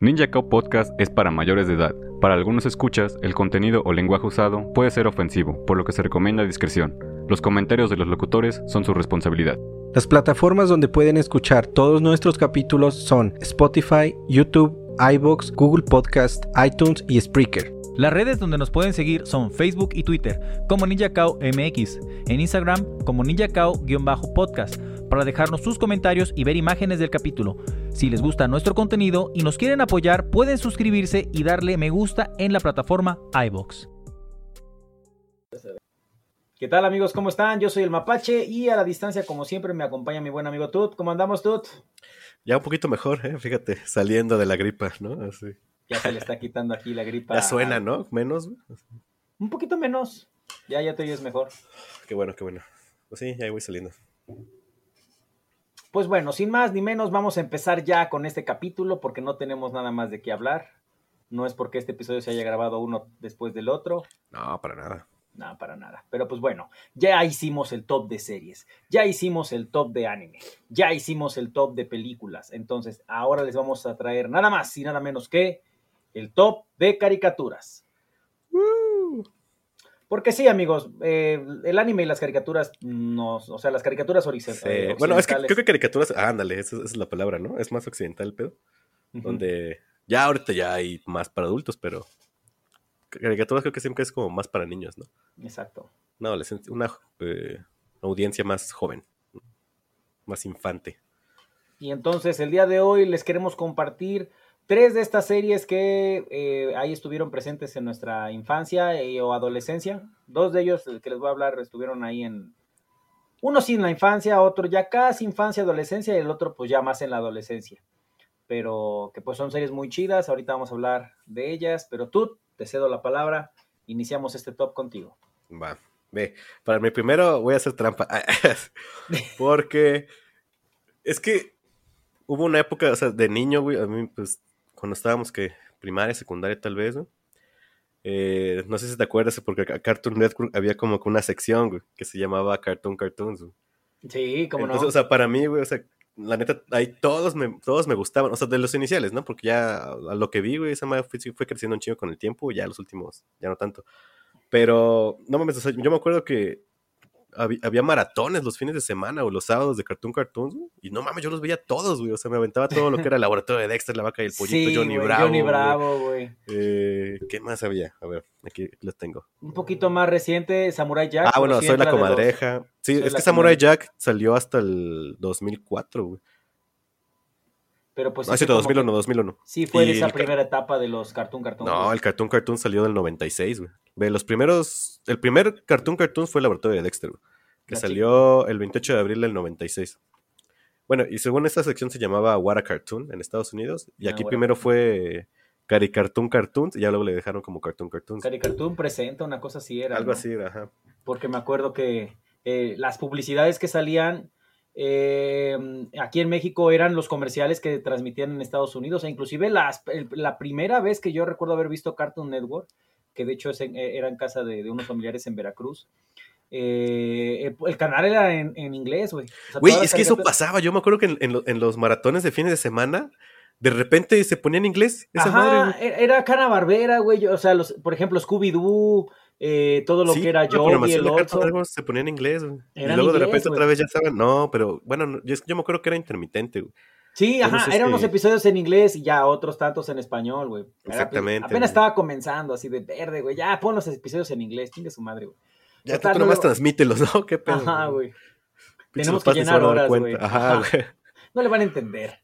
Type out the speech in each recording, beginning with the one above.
Ninja Cow Podcast es para mayores de edad. Para algunos escuchas, el contenido o lenguaje usado puede ser ofensivo, por lo que se recomienda discreción. Los comentarios de los locutores son su responsabilidad. Las plataformas donde pueden escuchar todos nuestros capítulos son Spotify, YouTube, iBox, Google Podcast, iTunes y Spreaker. Las redes donde nos pueden seguir son Facebook y Twitter como NinjaCao MX, en Instagram como NinjaCao-podcast para dejarnos sus comentarios y ver imágenes del capítulo. Si les gusta nuestro contenido y nos quieren apoyar, pueden suscribirse y darle me gusta en la plataforma iBox. ¿Qué tal amigos? ¿Cómo están? Yo soy el Mapache y a la distancia, como siempre, me acompaña mi buen amigo Tut. ¿Cómo andamos, Tut? Ya un poquito mejor, ¿eh? fíjate, saliendo de la gripa, ¿no? Así. Ya se le está quitando aquí la gripa. Ya suena, ¿no? Menos. Un poquito menos. Ya, ya te oyes mejor. Qué bueno, qué bueno. Pues sí, ya voy saliendo. Pues bueno, sin más ni menos, vamos a empezar ya con este capítulo porque no tenemos nada más de qué hablar. No es porque este episodio se haya grabado uno después del otro. No, para nada. No, para nada. Pero pues bueno, ya hicimos el top de series, ya hicimos el top de anime, ya hicimos el top de películas. Entonces, ahora les vamos a traer nada más y nada menos que el top de caricaturas. Porque sí, amigos, eh, el anime y las caricaturas, no, o sea, las caricaturas horizontales. Sí. Bueno, es que creo que caricaturas, ah, ándale, esa, esa, es la palabra, ¿no? Es más occidental el pedo. Uh -huh. Donde ya ahorita ya hay más para adultos, pero caricaturas creo que siempre es como más para niños, ¿no? Exacto. Una adolescencia, una eh, audiencia más joven, más infante. Y entonces el día de hoy les queremos compartir tres de estas series que eh, ahí estuvieron presentes en nuestra infancia eh, o adolescencia. Dos de ellos que les voy a hablar estuvieron ahí en... Uno sí en la infancia, otro ya casi infancia, adolescencia y el otro pues ya más en la adolescencia. Pero que pues son series muy chidas, ahorita vamos a hablar de ellas, pero tú te cedo la palabra, iniciamos este top contigo. Va, ve, para mi primero voy a hacer trampa, porque es que hubo una época, o sea, de niño, güey, a mí pues cuando estábamos que primaria, secundaria tal vez, ¿no? Eh, no sé si te acuerdas, porque a Cartoon Network había como que una sección, güey, que se llamaba Cartoon Cartoons, güey. Sí, como Entonces, no. O sea, para mí, güey, o sea, la neta, ahí todos me, todos me gustaban, o sea, de los iniciales, ¿no? Porque ya a lo que vi, güey, esa madre fue, fue creciendo un chingo con el tiempo, ya los últimos, ya no tanto. Pero, no mames, o sea, yo me acuerdo que había, había, maratones los fines de semana o los sábados de Cartoon Cartoons, güey, y no mames, yo los veía todos, güey, o sea, me aventaba todo lo que era el laboratorio de Dexter, la vaca y el pollito, sí, Johnny güey, Bravo. Johnny Bravo, güey. Eh, ¿Qué más había? A ver, aquí, los tengo. Un poquito más reciente, Samurai Jack. Ah, bueno, soy la comadreja. Sí, soy es que Samurai Jack salió hasta el 2004, güey. Pero pues. Ah, sí, 2001, 2001. Sí, fue de esa primera etapa de los Cartoon Cartoon. No, güey. el Cartoon Cartoon salió del 96, güey. Ve, los primeros. El primer Cartoon Cartoon fue el laboratorio de Dexter, güey. Que La salió chica. el 28 de abril del 96. Bueno, y según esta sección se llamaba What a Cartoon en Estados Unidos. Y aquí ah, primero fue Cari Cartoon Cartoons. Y ya luego le dejaron como Cartoon Cartoons. Cari Cartoon presenta, una cosa así era. Algo ¿no? así, ajá. Porque me acuerdo que eh, las publicidades que salían eh, aquí en México eran los comerciales que transmitían en Estados Unidos, e inclusive las, la primera vez que yo recuerdo haber visto Cartoon Network, que de hecho en, era en casa de, de, unos familiares en Veracruz, eh, el, canal era en, en inglés, güey. Güey, o sea, es que eso pasaba, yo me acuerdo que en, en, en, los maratones de fines de semana, de repente se ponía en inglés. Esa Ajá, madre, era Cana Barbera, güey, o sea, los, por ejemplo, Scooby-Doo, eh, todo lo sí, que era yo y el otro. Se ponía en inglés, güey. Y luego inglés, de repente otra vez ya saben, no, pero bueno, yo, yo me acuerdo que era intermitente, güey. Sí, ajá, eran unos episodios en inglés y ya otros tantos en español, güey. Exactamente. Apenas estaba comenzando así de verde, güey. Ya pon los episodios en inglés, chingue su madre, güey. Ya Total, tú nomás luego... transmítelos, ¿no? Qué pedo. Ajá, güey. Tenemos que llenar horas, güey. Ajá, güey. No le van a entender.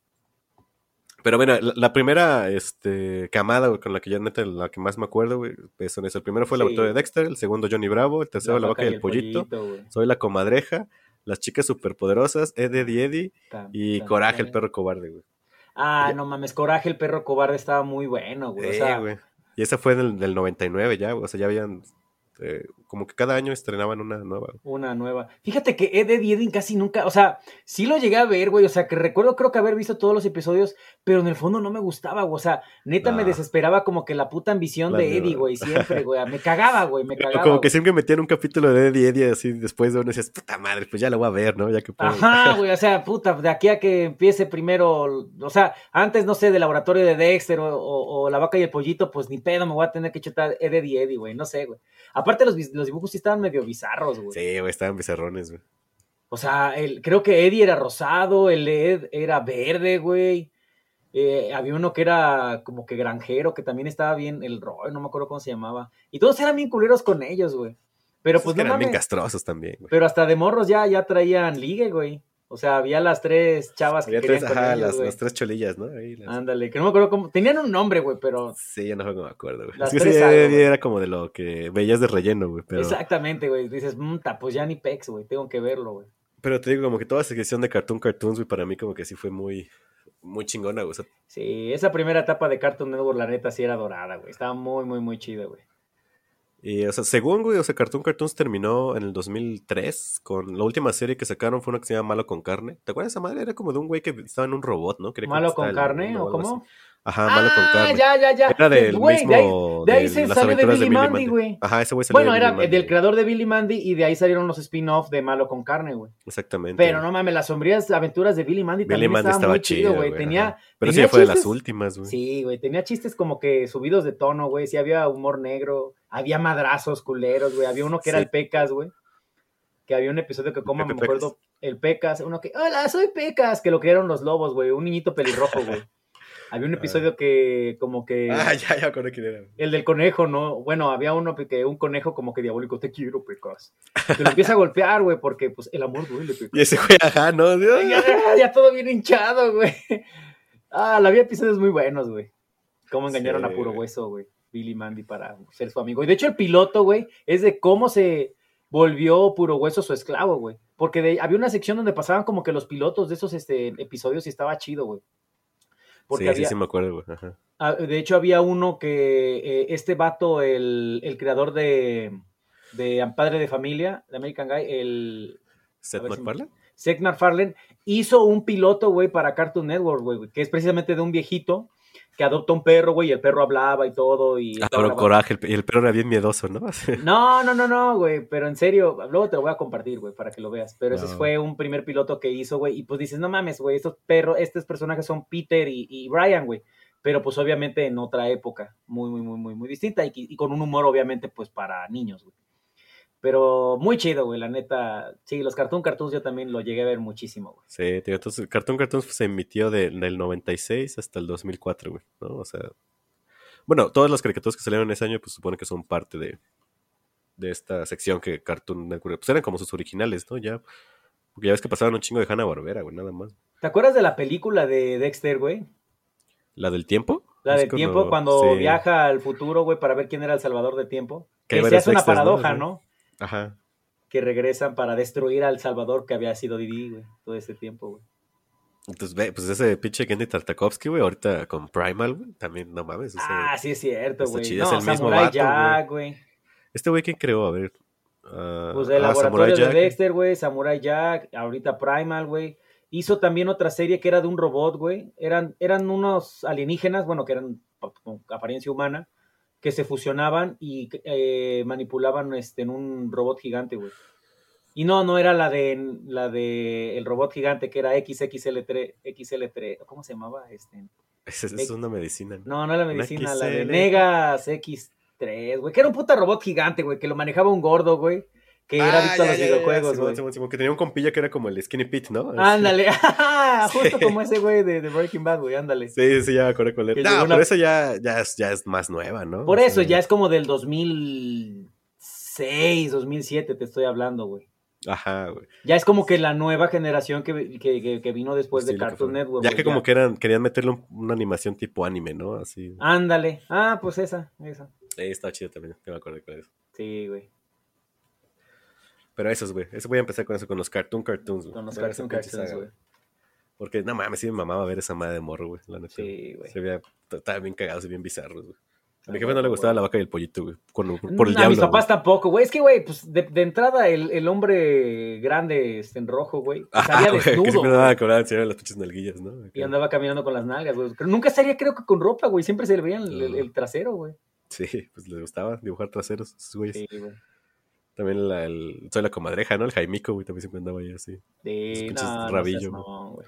Pero bueno, la, la, primera este, camada con la que ya neta, la que más me acuerdo, güey, son eso. El primero fue el sí. de Dexter, el segundo Johnny Bravo, el tercero La, vaca y el, el pollito, pollito Soy la comadreja, las chicas superpoderosas, Ed, Eddie, Eddie y Coraje, el perro cobarde, güey. Ah, no mames, Coraje, el perro cobarde estaba muy bueno, güey. o sea, güey. Y esa fue del, del 99 ya, güey, o sea, ya habían, eh, como que cada año estrenaban una nueva. Una nueva. Fíjate que Ed, Ed y casi nunca, o sea, sí lo llegué a ver, güey, o sea, que recuerdo creo que haber visto todos los episodios, pero en el fondo no me gustaba, güey, o sea, neta me No. desesperaba como que la puta ambición La de Eddie, güey, siempre, güey, me cagaba, güey, me cagaba. Como que siempre metían un capítulo de Eddie Eddie así después de uno decías, puta madre, pues ya lo voy a ver, ¿no? Ya que puedo. Ajá, güey, o sea, puta, de aquí a que empiece primero, o sea, antes, no sé, del laboratorio de Dexter o, o- o la vaca y el pollito, pues ni pedo, me voy a tener que chutar Ed, Ed y Eddie, güey, no sé, güey. Aparte los dibujos sí estaban medio bizarros, güey. Sí, güey, estaban bizarrones, güey. O sea, el, creo que Eddie era rosado, el Ed era verde, güey. Eh, había uno que era como que granjero, que también estaba bien, el Roy, no me acuerdo cómo se llamaba. Y todos eran bien culeros con ellos, güey. Pero Esos pues que no eran bien castrosos también, güey. Pero hasta de morros ya, ya traían ligue, güey. O sea, había las tres chavas que Había querían tres, con ajá, ellos, las, tres cholillas, ¿no? Las- Ándale, que no me acuerdo cómo. Tenían un nombre, güey, pero. Sí, ya no me acuerdo, güey. Las Es que sí, algo, güey. era como de lo que veías de relleno, güey. Pero, Exactamente, güey. Dices, "Mm, ta, pues ya ni pex, güey. Tengo que verlo, güey. pero te digo, como que toda esa sección de Cartoon Cartoons, güey, para mí como que sí fue muy, muy chingona, güey. O sea, Sí, esa primera etapa de Cartoon Network, la neta, sí era dorada, güey. Estaba muy, muy, muy chida, güey. y, o sea, según, güey, o sea, Cartoon Cartoons terminó en el 2003 con la última serie que sacaron fue una que se llama Malo con Carne. ¿Te acuerdas esa madre? Era como de un güey que estaba en un robot, ¿no? ¿Malo con carne o cómo? así. Ajá, Malo con Ah, Carne. ya, ya, ya. Era del mismo... de ahí, de ahí se salió de Billy Mandy, güey. Ajá, ese güey salió Bueno, de era Billy del creador de Billy Mandy y de ahí salieron los spin-off de Malo con Carne, güey. Exactamente. Pero no mames, las sombrías aventuras de Billy Mandy Billy también Mandy estaba, muy chido, güey. Tenía, ajá. Pero sí tenía fue de las últimas, güey. Sí, güey, tenía chistes como que subidos de tono, güey. Sí, había humor negro, había madrazos culeros, güey. Había uno que era Sí. el Pecas, güey. Que había un episodio que, como me acuerdo, el Pecas, uno que, hola, soy Pecas, que lo crearon los lobos, güey. Un niñito pelirrojo, güey. Había un episodio que, como que. Ah, ya, ya, con quién era. El del conejo, ¿no? Bueno, había uno que un conejo como que diabólico, te quiero, Pecas. Que lo empieza a golpear, güey, porque pues el amor duele, Pecas. Y ese güey, ajá, ¿no? Ya, ya todo bien hinchado, güey. Ah, la había episodios muy buenos, güey. Cómo engañaron Sí, a puro hueso, güey. Billy Mandy para ser su amigo. Y de hecho, el piloto, güey, es de cómo se volvió puro hueso su esclavo, güey. Porque de- había una sección donde pasaban como que los pilotos de esos este, episodios y estaba chido, güey. Porque sí, había, sí, sí me acuerdo, güey. Ajá. Ah, De hecho, había uno que eh, este vato, el, el creador de, de Padre de Familia, de American Guy, el ¿Seth ver si me- MacFarlane? Seth MacFarlane, hizo un piloto, güey, para Cartoon Network, güey, que es precisamente de un viejito que adopta un perro, güey, y el perro hablaba y todo. Y Ah, pero coraje, y el perro era bien miedoso, ¿no? No, no, no, no, güey, pero en serio, luego te lo voy a compartir, güey, para que lo veas. Pero ese fue un primer piloto que hizo, güey, y pues dices, no mames, güey, estos perros, estos personajes son Peter y, y Brian, güey. Pero pues obviamente en otra época, muy, muy, muy, muy, muy distinta y, y con un humor obviamente pues para niños, güey. Pero muy chido, güey, la neta. Sí, los Cartoon Cartoons yo también lo llegué a ver muchísimo, güey. Sí, tío, entonces Cartoon Cartoons se emitió de- del 96 hasta el 2004, güey, ¿no? O sea, bueno, todas las caricaturas que salieron ese año, pues supone que son parte de, de esta sección que Cartoon Network, pues eran como sus originales, ¿no? Ya, porque ya ves que pasaban un chingo de Hanna-Barbera, güey, nada más. ¿Te acuerdas de la película de Dexter, güey? ¿La del tiempo? La del tiempo, cuando sí. viaja al futuro, güey, para ver quién era el salvador de tiempo. Que se hace una paradoja. ¿no? Ajá. Que regresan para destruir al salvador que había sido Didi, güey, todo ese tiempo, güey. Entonces, ve, pues ese pinche Kenny Tartakovsky, güey, ahorita con Primal, güey, también, no mames. ese- Ah, sí es cierto, güey. No, es el mismo Samurai vato, Jack, güey. Este güey, ¿quién creó? A ver. ah, Pues el ah, laboratorio Samurai de Jack. Dexter, güey, Samurai Jack, ahorita Primal, güey. Hizo también otra serie que era de un robot, güey. Eran, eran unos alienígenas, bueno, que eran pa- con apariencia humana, que se fusionaban y eh, manipulaban este, en un robot gigante, güey. Y no, no era la de la de el robot gigante que era XXL3, XL3, ¿cómo se llamaba? Este, Esa es una medicina. ¿no? no, la medicina, la de. Negas X3, güey, que era un puta robot gigante, güey, que lo manejaba un gordo, güey, que era Ah, adicto a los videojuegos, güey. Que tenía un compilla que era como el Skinny Pete, ¿no? Ándale, justo Sí. como ese güey de, de Breaking Bad, güey, ándale. Sí, sí, ya me acuerdo con él. Que No, pero una- eso ya, ya, es, ya es más nueva, ¿no? Por eso, ya es como del 2006, 2007 te estoy hablando, güey. Ajá, güey. Ya es como que la nueva generación que, que, que- que vino después Sí, de Cartoon. Network. Ya que como que eran, querían meterle un- una animación tipo anime, ¿no? Así. Ándale. Ah, pues esa, esa. Eh, está chido también, que me acuerdo con eso. Sí, güey. Pero esos, güey. Eso voy a empezar con eso, con los Cartoon Cartoons, güey. Con los Cartoon Cartoons, güey. Porque, no mames, sí me mamaba ver esa madre de morro, güey, la neta. Sí, güey. Se veía, estaba bien cagados y bien bizarros, güey. A mi Ah, jefe no le gustaba la vaca y el pollito, güey. Por el No, diablo. a mis papás güey. tampoco, güey. Es que, güey, pues de, de entrada el, el hombre grande este, en rojo, güey, Ajá, salía güey, que desnudo. siempre andaba con las pinches nalguillas, ¿no? y andaba caminando con las nalgas, güey. Pero nunca salía, creo que con ropa, güey. Siempre se le veía el, el- el trasero, güey. Sí, pues les gustaba dibujar traseros, güeyes. Sí, güey. También la, el, soy la comadreja, ¿no? El Jaimico, güey, también siempre andaba ahí así. Sí, no rabillo, seas güey.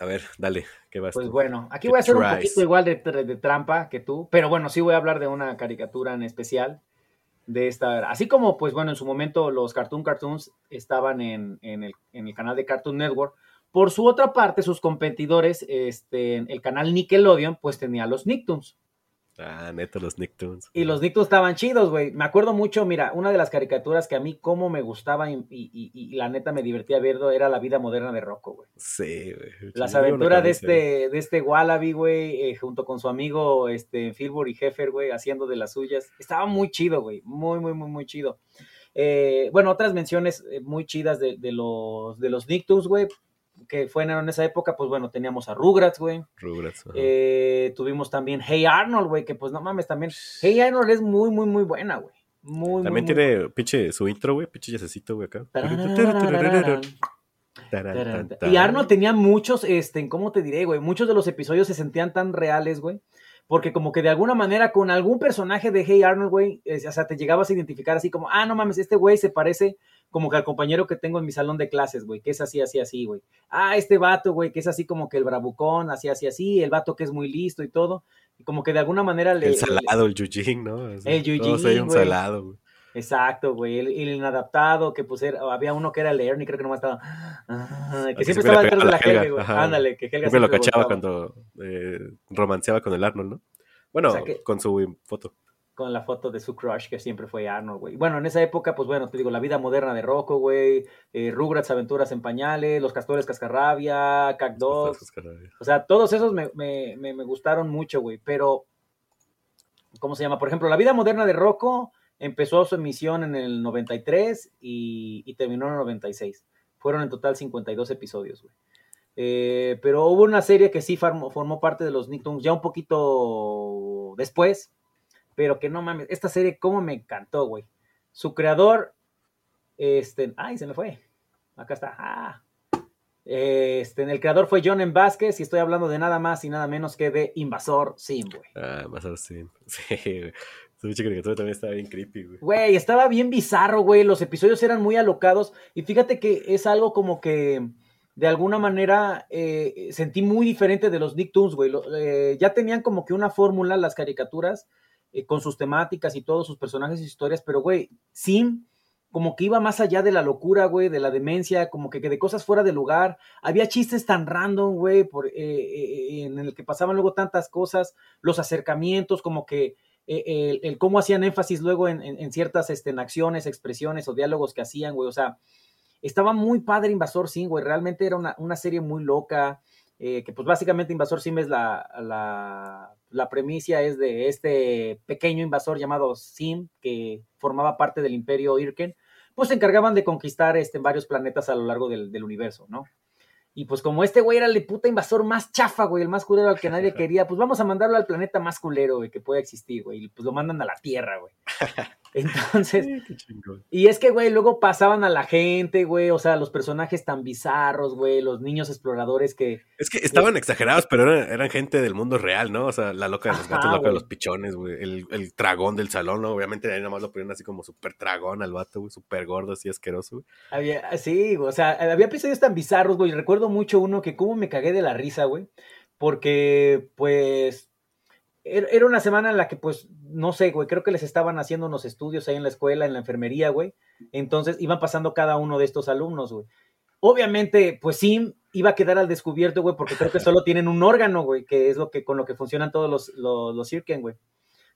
A ver, dale, ¿qué vas Pues tú? bueno, aquí ¿Qué voy a hacer un poquito igual de, de trampa que tú, pero bueno, sí voy a hablar de una caricatura en especial de esta, así como pues bueno, en su momento los Cartoon Cartoons estaban en, en el, en el canal de Cartoon Network, por su otra parte, sus competidores, este, el canal Nickelodeon, pues tenía los Nicktoons. Ah, neta, los Nicktoons. Y los Nicktoons estaban chidos, güey. Me acuerdo mucho, mira, una de las caricaturas que a mí como me gustaba y, y- y- y la neta me divertía verlo era La vida moderna de Rocco, güey. Sí, güey. Las aventuras de este, de este Wallaby, güey, eh, junto con su amigo este, Filbur y Heffer, güey, haciendo de las suyas. Estaba muy chido, güey. Muy, muy, muy, muy chido. Eh, bueno, otras menciones eh, muy chidas de, de los, de los Nicktoons, güey, que fueron en esa época, pues bueno, teníamos a Rugrats, güey. Rugrats. Eh, tuvimos también Hey Arnold, güey, que pues no mames, también. Hey Arnold es muy, muy, muy buena, güey. Muy, También muy, muy tiene pinche su intro, güey, pinche yacecito, güey, acá. Y Arnold tenía muchos, este, ¿cómo te diré, güey? Muchos de los episodios se sentían tan reales, güey. Porque como que de alguna manera con algún personaje de Hey Arnold, güey, o sea, te llegabas a identificar así como, ah, no mames, este güey se parece como que al compañero que tengo en mi salón de clases, güey, que es así, así, así, güey. Ah, este vato, güey, que es así como que el bravucón, así, así, así, el vato que es muy listo y todo. Y como que de alguna manera le... El salado, el Yujin, ¿no? El Yujin, un güey. salado, güey. Exacto, güey. El, el inadaptado, que pues era- había uno que era el Ernie, creo que nomás estaba. ah, que siempre siempre estaba detrás de la Helga, güey. Ándale, que Helga Siempre lo cachaba cuando eh, romanceaba con el Arnold, ¿no? Bueno, O sea que- con su foto. Con la foto de su crush, que siempre fue Arnold, güey. Bueno, en esa época, pues bueno, te digo, la vida moderna de Rocco, güey. eh, Rugrats, Aventuras en Pañales, Los Castores Cascarrabia, Cat Dogs. O sea, todos esos me, me- me- me gustaron mucho, güey. Pero, ¿cómo se llama? Por ejemplo, La vida moderna de Rocco empezó su emisión en el 93 y, y terminó en el 96. Fueron en total 52 episodios, güey. Eh, pero hubo una serie que sí formó, formó parte de los Nicktoons ya un poquito después, pero que no mames, esta serie cómo me encantó, güey. Su creador, este, ay, se me fue. Acá está. Ah. Este, el creador fue John M. Vázquez y estoy hablando de nada más y nada menos que de Invasor Sim, güey. Ah, más así. Sí, güey. Pinche caricatura también estaba bien creepy, güey. Güey, estaba bien bizarro, güey. Los episodios eran muy alocados. Y fíjate que es algo como que de alguna manera eh, sentí muy diferente de los Nicktoons, güey. Lo- eh, ya tenían como que una fórmula las caricaturas eh, con sus temáticas y todos sus personajes y historias, pero güey, Sim como que iba más allá de la locura, güey, de la demencia, como que, de cosas fuera de lugar. Había chistes tan random, güey, por, eh, eh, en el que pasaban luego tantas cosas, los acercamientos, como que el, cómo hacían énfasis luego en, ciertas este, acciones, expresiones o diálogos que hacían, güey. O sea, estaba muy padre Invasor Sim, güey. Realmente era una, una serie muy loca. que pues básicamente Invasor Sim es la, la, la premisa es de este pequeño invasor llamado Sim, que formaba parte del imperio Irken, pues se encargaban de conquistar este, varios planetas a lo largo del, del universo, ¿no? Y pues como este güey era el puta invasor más chafa, güey, el más culero al que nadie quería, pues vamos a mandarlo al planeta más culero, güey, que pueda existir, güey. Y pues lo mandan a la Tierra, güey. Entonces, chingón. y es que, güey, luego pasaban a la gente, güey, o sea, los personajes tan bizarros, güey, los niños exploradores que... Es que estaban exagerados, pero eran, eran gente del mundo real, ¿no? O sea, la loca de los Ajá, gatos, la loca de los pichones, güey. El, el dragón del salón, ¿no? Obviamente ahí nomás lo ponían así como súper dragón al vato, güey. Súper gordo, así asqueroso, güey. Había, sí, güey, o sea, había episodios tan bizarros, güey. Recuerdo mucho uno que cómo me cagué de la risa, güey. Porque, pues, era una semana en la que, pues, no sé, güey, creo que les estaban haciendo unos estudios ahí en la escuela, en la enfermería, güey. Entonces iban pasando cada uno de estos alumnos, güey. Obviamente, pues sí, iba a quedar al descubierto, güey, porque creo que solo tienen un órgano, güey, que es lo que con lo que funcionan todos los, los, güey.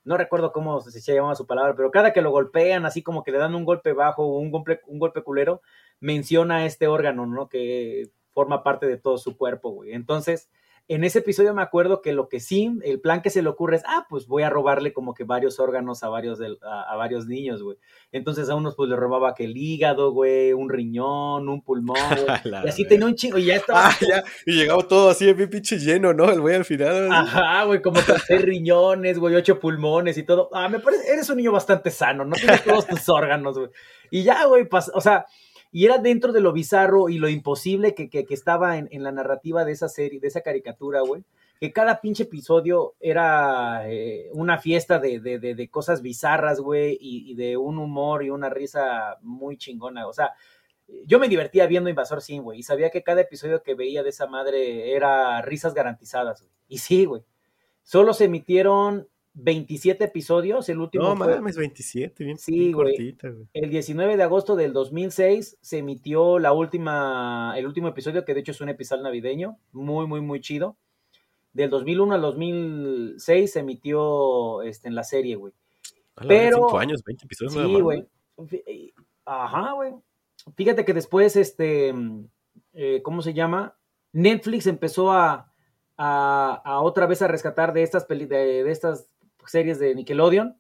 No recuerdo cómo se, se llama su palabra, pero cada que lo golpean, así como que le dan un golpe bajo o un golpe, un golpe culero, menciona este órgano, ¿no? Que forma parte de todo su cuerpo, güey. Entonces, En ese episodio me acuerdo que lo que sí, el plan que se le ocurre es, ah, pues voy a robarle como que varios órganos a varios, del, a, a varios niños, güey. Entonces a unos pues le robaba que el hígado, güey, un riñón, un pulmón, güey. Y así tenía un chingo, y ya estaba... Ah, ya. Y llegaba todo así, bien pinche lleno, ¿no? El güey al final. Ajá, güey, como con seis riñones, güey, ocho pulmones y todo. Ah, me parece, eres un niño bastante sano, no tienes todos tus órganos, güey. Y ya, güey, pas- o sea, y era dentro de lo bizarro y lo imposible que, que- que estaba en, en la narrativa de esa serie, de esa caricatura, güey. Que cada pinche episodio era eh, una fiesta de, de- de- cosas bizarras, güey, y, y de un humor y una risa muy chingona. O sea, yo me divertía viendo Invasor Sim, güey, y sabía que cada episodio que veía de esa madre era risas garantizadas, güey. Y sí, güey. Solo se emitieron 27 episodios, el último No fue mames, 27, bien, Sí, bien güey. cortita, güey. el 19 de agosto del 2006 se emitió la última, el último episodio, que de hecho es un episodio navideño, muy, muy, muy chido. Del 2001 al 2006 se emitió este, en la serie, güey. A la verga, Pero- años, 20 episodios. Sí, güey. Fí- Ajá, güey. Fíjate que después, este, eh, ¿cómo se llama? Netflix empezó a, a, a otra vez a rescatar de estas, peli- de, de estas series de Nickelodeon.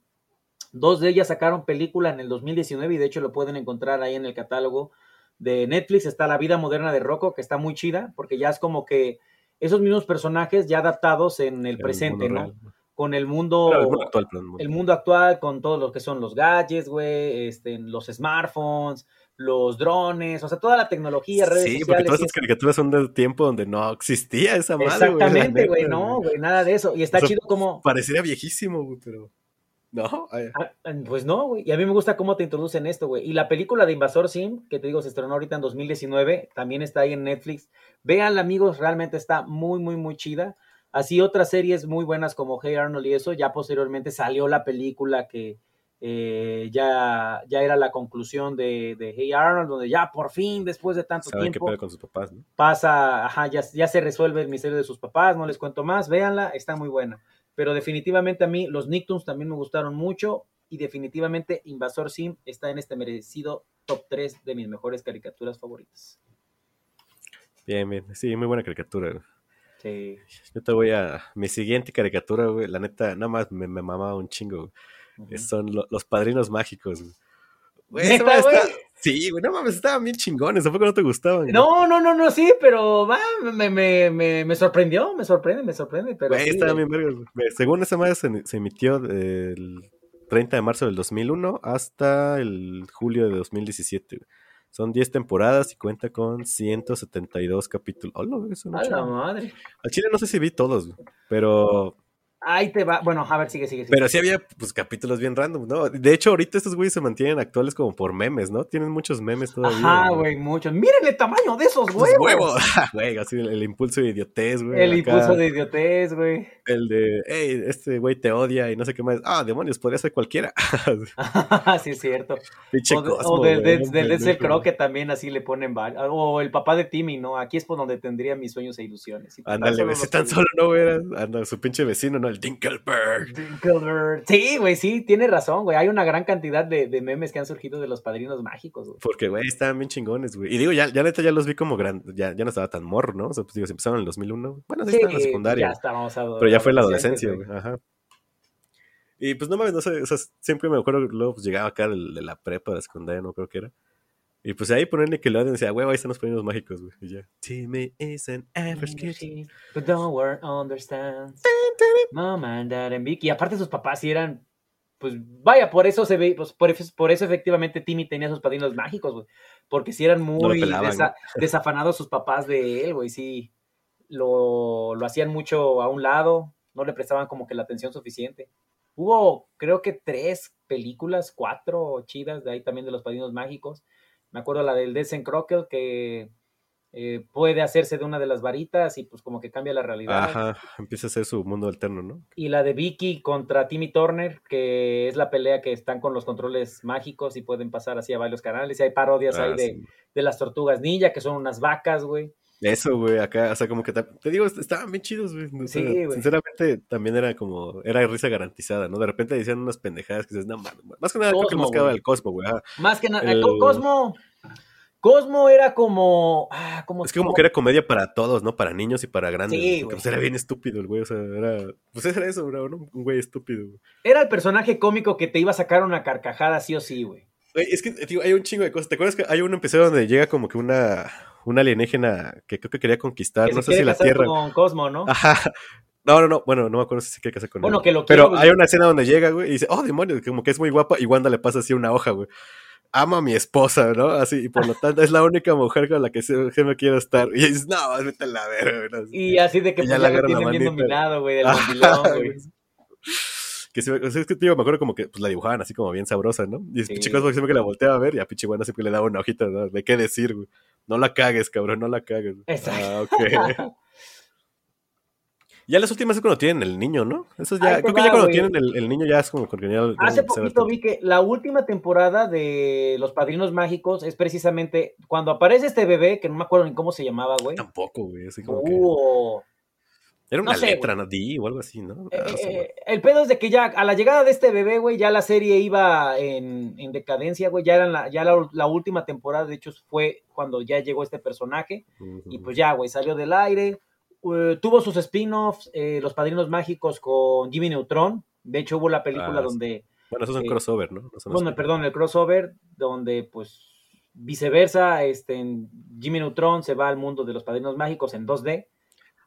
Dos de ellas sacaron película en el 2019 y de hecho lo pueden encontrar ahí en el catálogo de Netflix. Está La vida moderna de Rocco, que está muy chida, porque ya es como que esos mismos personajes ya adaptados en el El presente, ¿no? real. Con el mundo, Claro, el mundo actual, el mundo. actual, con todo lo que son los gadgets, güey, este, los smartphones, los drones, o sea, toda la tecnología, redes Sí, porque sociales. todas esas caricaturas son del tiempo donde no existía esa madre, Exactamente, güey, no, güey, nada de eso. Y está O sea, chido como, Pareciera viejísimo, güey, pero. No, Ah, Pues no, güey. Y a mí me gusta cómo te introducen esto, güey. Y la película de Invasor Sim, que te digo, se estrenó ahorita en 2019, también está ahí en Netflix. Véanla, amigos, realmente está muy, muy, muy chida. Así otras series muy buenas como Hey Arnold y eso, ya posteriormente salió la película que eh, ya, ya era la conclusión de, de Hey Arnold, donde ya por fin, después de tanto saben tiempo, pedo con sus papás, ¿no? pasa, ajá, ya, ya se resuelve el misterio de sus papás, no les cuento más, véanla, está muy buena. Pero definitivamente a mí los Nicktoons también me gustaron mucho y definitivamente Invasor Sim está en este merecido top 3 de mis mejores caricaturas favoritas. Bien, bien. Sí, muy buena caricatura. Sí. Yo te voy a. Mi siguiente caricatura, güey, la neta, nada más me, me mamaba un chingo, güey. Son lo- los padrinos mágicos, güey. Güey, está- Sí, güey, no mames, estaban bien chingones. ¿A poco no te gustaban? güey? No, no, no, no, sí, pero va, me, me, me, me sorprendió, me sorprende, me sorprende. Pero Güey, sí, estaban bien vergas. Según esa madre se, se emitió del 30 de marzo del 2001 hasta el julio de 2017. güey. Son 10 temporadas y cuenta con 172 capítulos. Hola, güey, son A la madre. Al chile no sé si vi todos, güey, pero Ahí te va. Bueno, a ver, sigue, sigue, sigue. Pero sí había pues capítulos bien random, ¿no? De hecho, ahorita estos güeyes se mantienen actuales como por memes, ¿no? Tienen muchos memes todavía. Ajá, güey, muchos. Miren el tamaño de esos huevos. huevos. Güey, así el, el impulso de idiotez, güey. El acá. impulso de idiotez, güey. El de, hey, este güey te odia y no sé qué más. Ah, demonios, podría ser cualquiera. sí, es cierto. O, de- Cosmo, o del, Denzel. Crockett también así le ponen O el papá de Timmy, ¿no? Aquí es por donde tendría mis sueños e ilusiones. Ándale, si tan solo no, güey. Anda, su pinche vecino, ¿no? El Dinkelberg. Dinkelberg. Sí, güey, sí, tiene razón, güey. Hay una gran cantidad de, de memes que han surgido de los padrinos mágicos, güey. Porque, güey, estaban bien chingones, güey. Y digo, ya, ya neta, ya los vi como grandes. Ya, ya no estaba tan morro, ¿no? O sea, pues digo, se empezaron en el 2001. Bueno, sí, estaba en la secundaria. ya estábamos a- Pero ya fue la adolescencia, güey. Ajá. Y pues no mames, no sé, o sea, siempre me acuerdo, luego pues llegaba acá del- de la prepa, de la secundaria, no creo que era. Y pues ahí ponerle que lo decía, güey, ahí están los padrinos mágicos, güey. Y ya. Timmy is an average kid. But don't worry, understand. Mom and dad and Vicky. Y aparte sus papás sí eran, pues vaya, por eso se ve, pues por, eso- por eso efectivamente Timmy tenía sus padrinos mágicos, güey. Porque sí eran lo muy pelaban, desa- desafanados sus papás de él, güey. Sí, lo, lo hacían mucho a un lado, no le prestaban como que la atención suficiente. Hubo, creo que tres películas, cuatro chidas de ahí también de los padrinos mágicos. Me acuerdo la del Desen Crockett que eh, puede hacerse de una de las varitas y pues como que cambia la realidad. Ajá, empieza a ser su mundo alterno, ¿no? Y la de Vicky contra Timmy Turner, que es la pelea que están con los controles mágicos y pueden pasar así a varios canales. Y hay parodias Ah, ahí de, de las tortugas ninja, que son unas vacas, güey. Eso, güey, acá, o sea, como que te digo, est- estaban bien chidos, güey. O sea, Sí, güey. Sinceramente, también era como, era risa garantizada, ¿no? De repente decían unas pendejadas que dices, no, mames, más que nada creo que más quedaba el Cosmo, güey. Más que nada, El- Co- Cosmo. Cosmo era como. Ah, como Es que como que era comedia para todos, ¿no? Para niños y para grandes. Sí, pues, era bien estúpido el güey, o sea, era... Pues era eso, bro, ¿no? Un güey estúpido. güey. Era el personaje cómico que te iba a sacar una carcajada sí o sí, güey. Güey, es que, tío, hay un chingo de cosas. ¿Te acuerdas que hay un episodio donde llega como que una, una alienígena que creo que quería conquistar, Que no sé si la Tierra? con Cosmo, ¿no? Ajá. No, no, no. Bueno, no me acuerdo si se quiere casar con Bueno, él. que lo Pero quiero, hay güey. una escena donde llega, güey, y dice, oh, demonios, como que es muy guapa, y Wanda le pasa así una hoja, güey. Ama a mi esposa, ¿no? Así, y por lo tanto es la única mujer con la que se, se me quiero estar. Y dices, no, vete a la verga, güey. ¿no? Y así de que pues, ya agarra la tienen bien dominado, güey, del mandilón, güey. Que o sea, es que tío, me acuerdo como que pues, la dibujaban así como bien sabrosa, ¿no? Y Sí. Cosmo siempre que la volteaba a ver, y a pinche Wanda siempre le daba una hojita, ¿no? De qué decir, güey. No la cagues, cabrón, no la cagues. Exacto. Ah, ok. ya las últimas es cuando tienen el niño, ¿no? Eso ya, Ahí te creo que ya cuando tienen el, el niño ya es como porque ya, ya Hace poquito vi que la última temporada de Los Padrinos Mágicos es precisamente cuando aparece este bebé, que no me acuerdo ni cómo se llamaba, güey. Tampoco, güey, así como que... Uh, Era una no sé, letra, ¿no? D o algo así, ¿no? eh, no sé, güey. eh, el pedo es de que ya a la llegada de este bebé, güey, ya la serie iba en, en decadencia, güey. Ya, era la, ya la, la última temporada, de hecho, fue cuando ya llegó este personaje. Y pues ya, güey, salió del aire. eh, tuvo sus spin-offs, eh, Los Padrinos Mágicos con Jimmy Neutron. De hecho, hubo la película Ah, donde, Bueno, eso es un eh, crossover, ¿no? Bueno, perdón, el crossover, donde pues viceversa, este, Jimmy Neutron se va al mundo de los Padrinos Mágicos en 2D.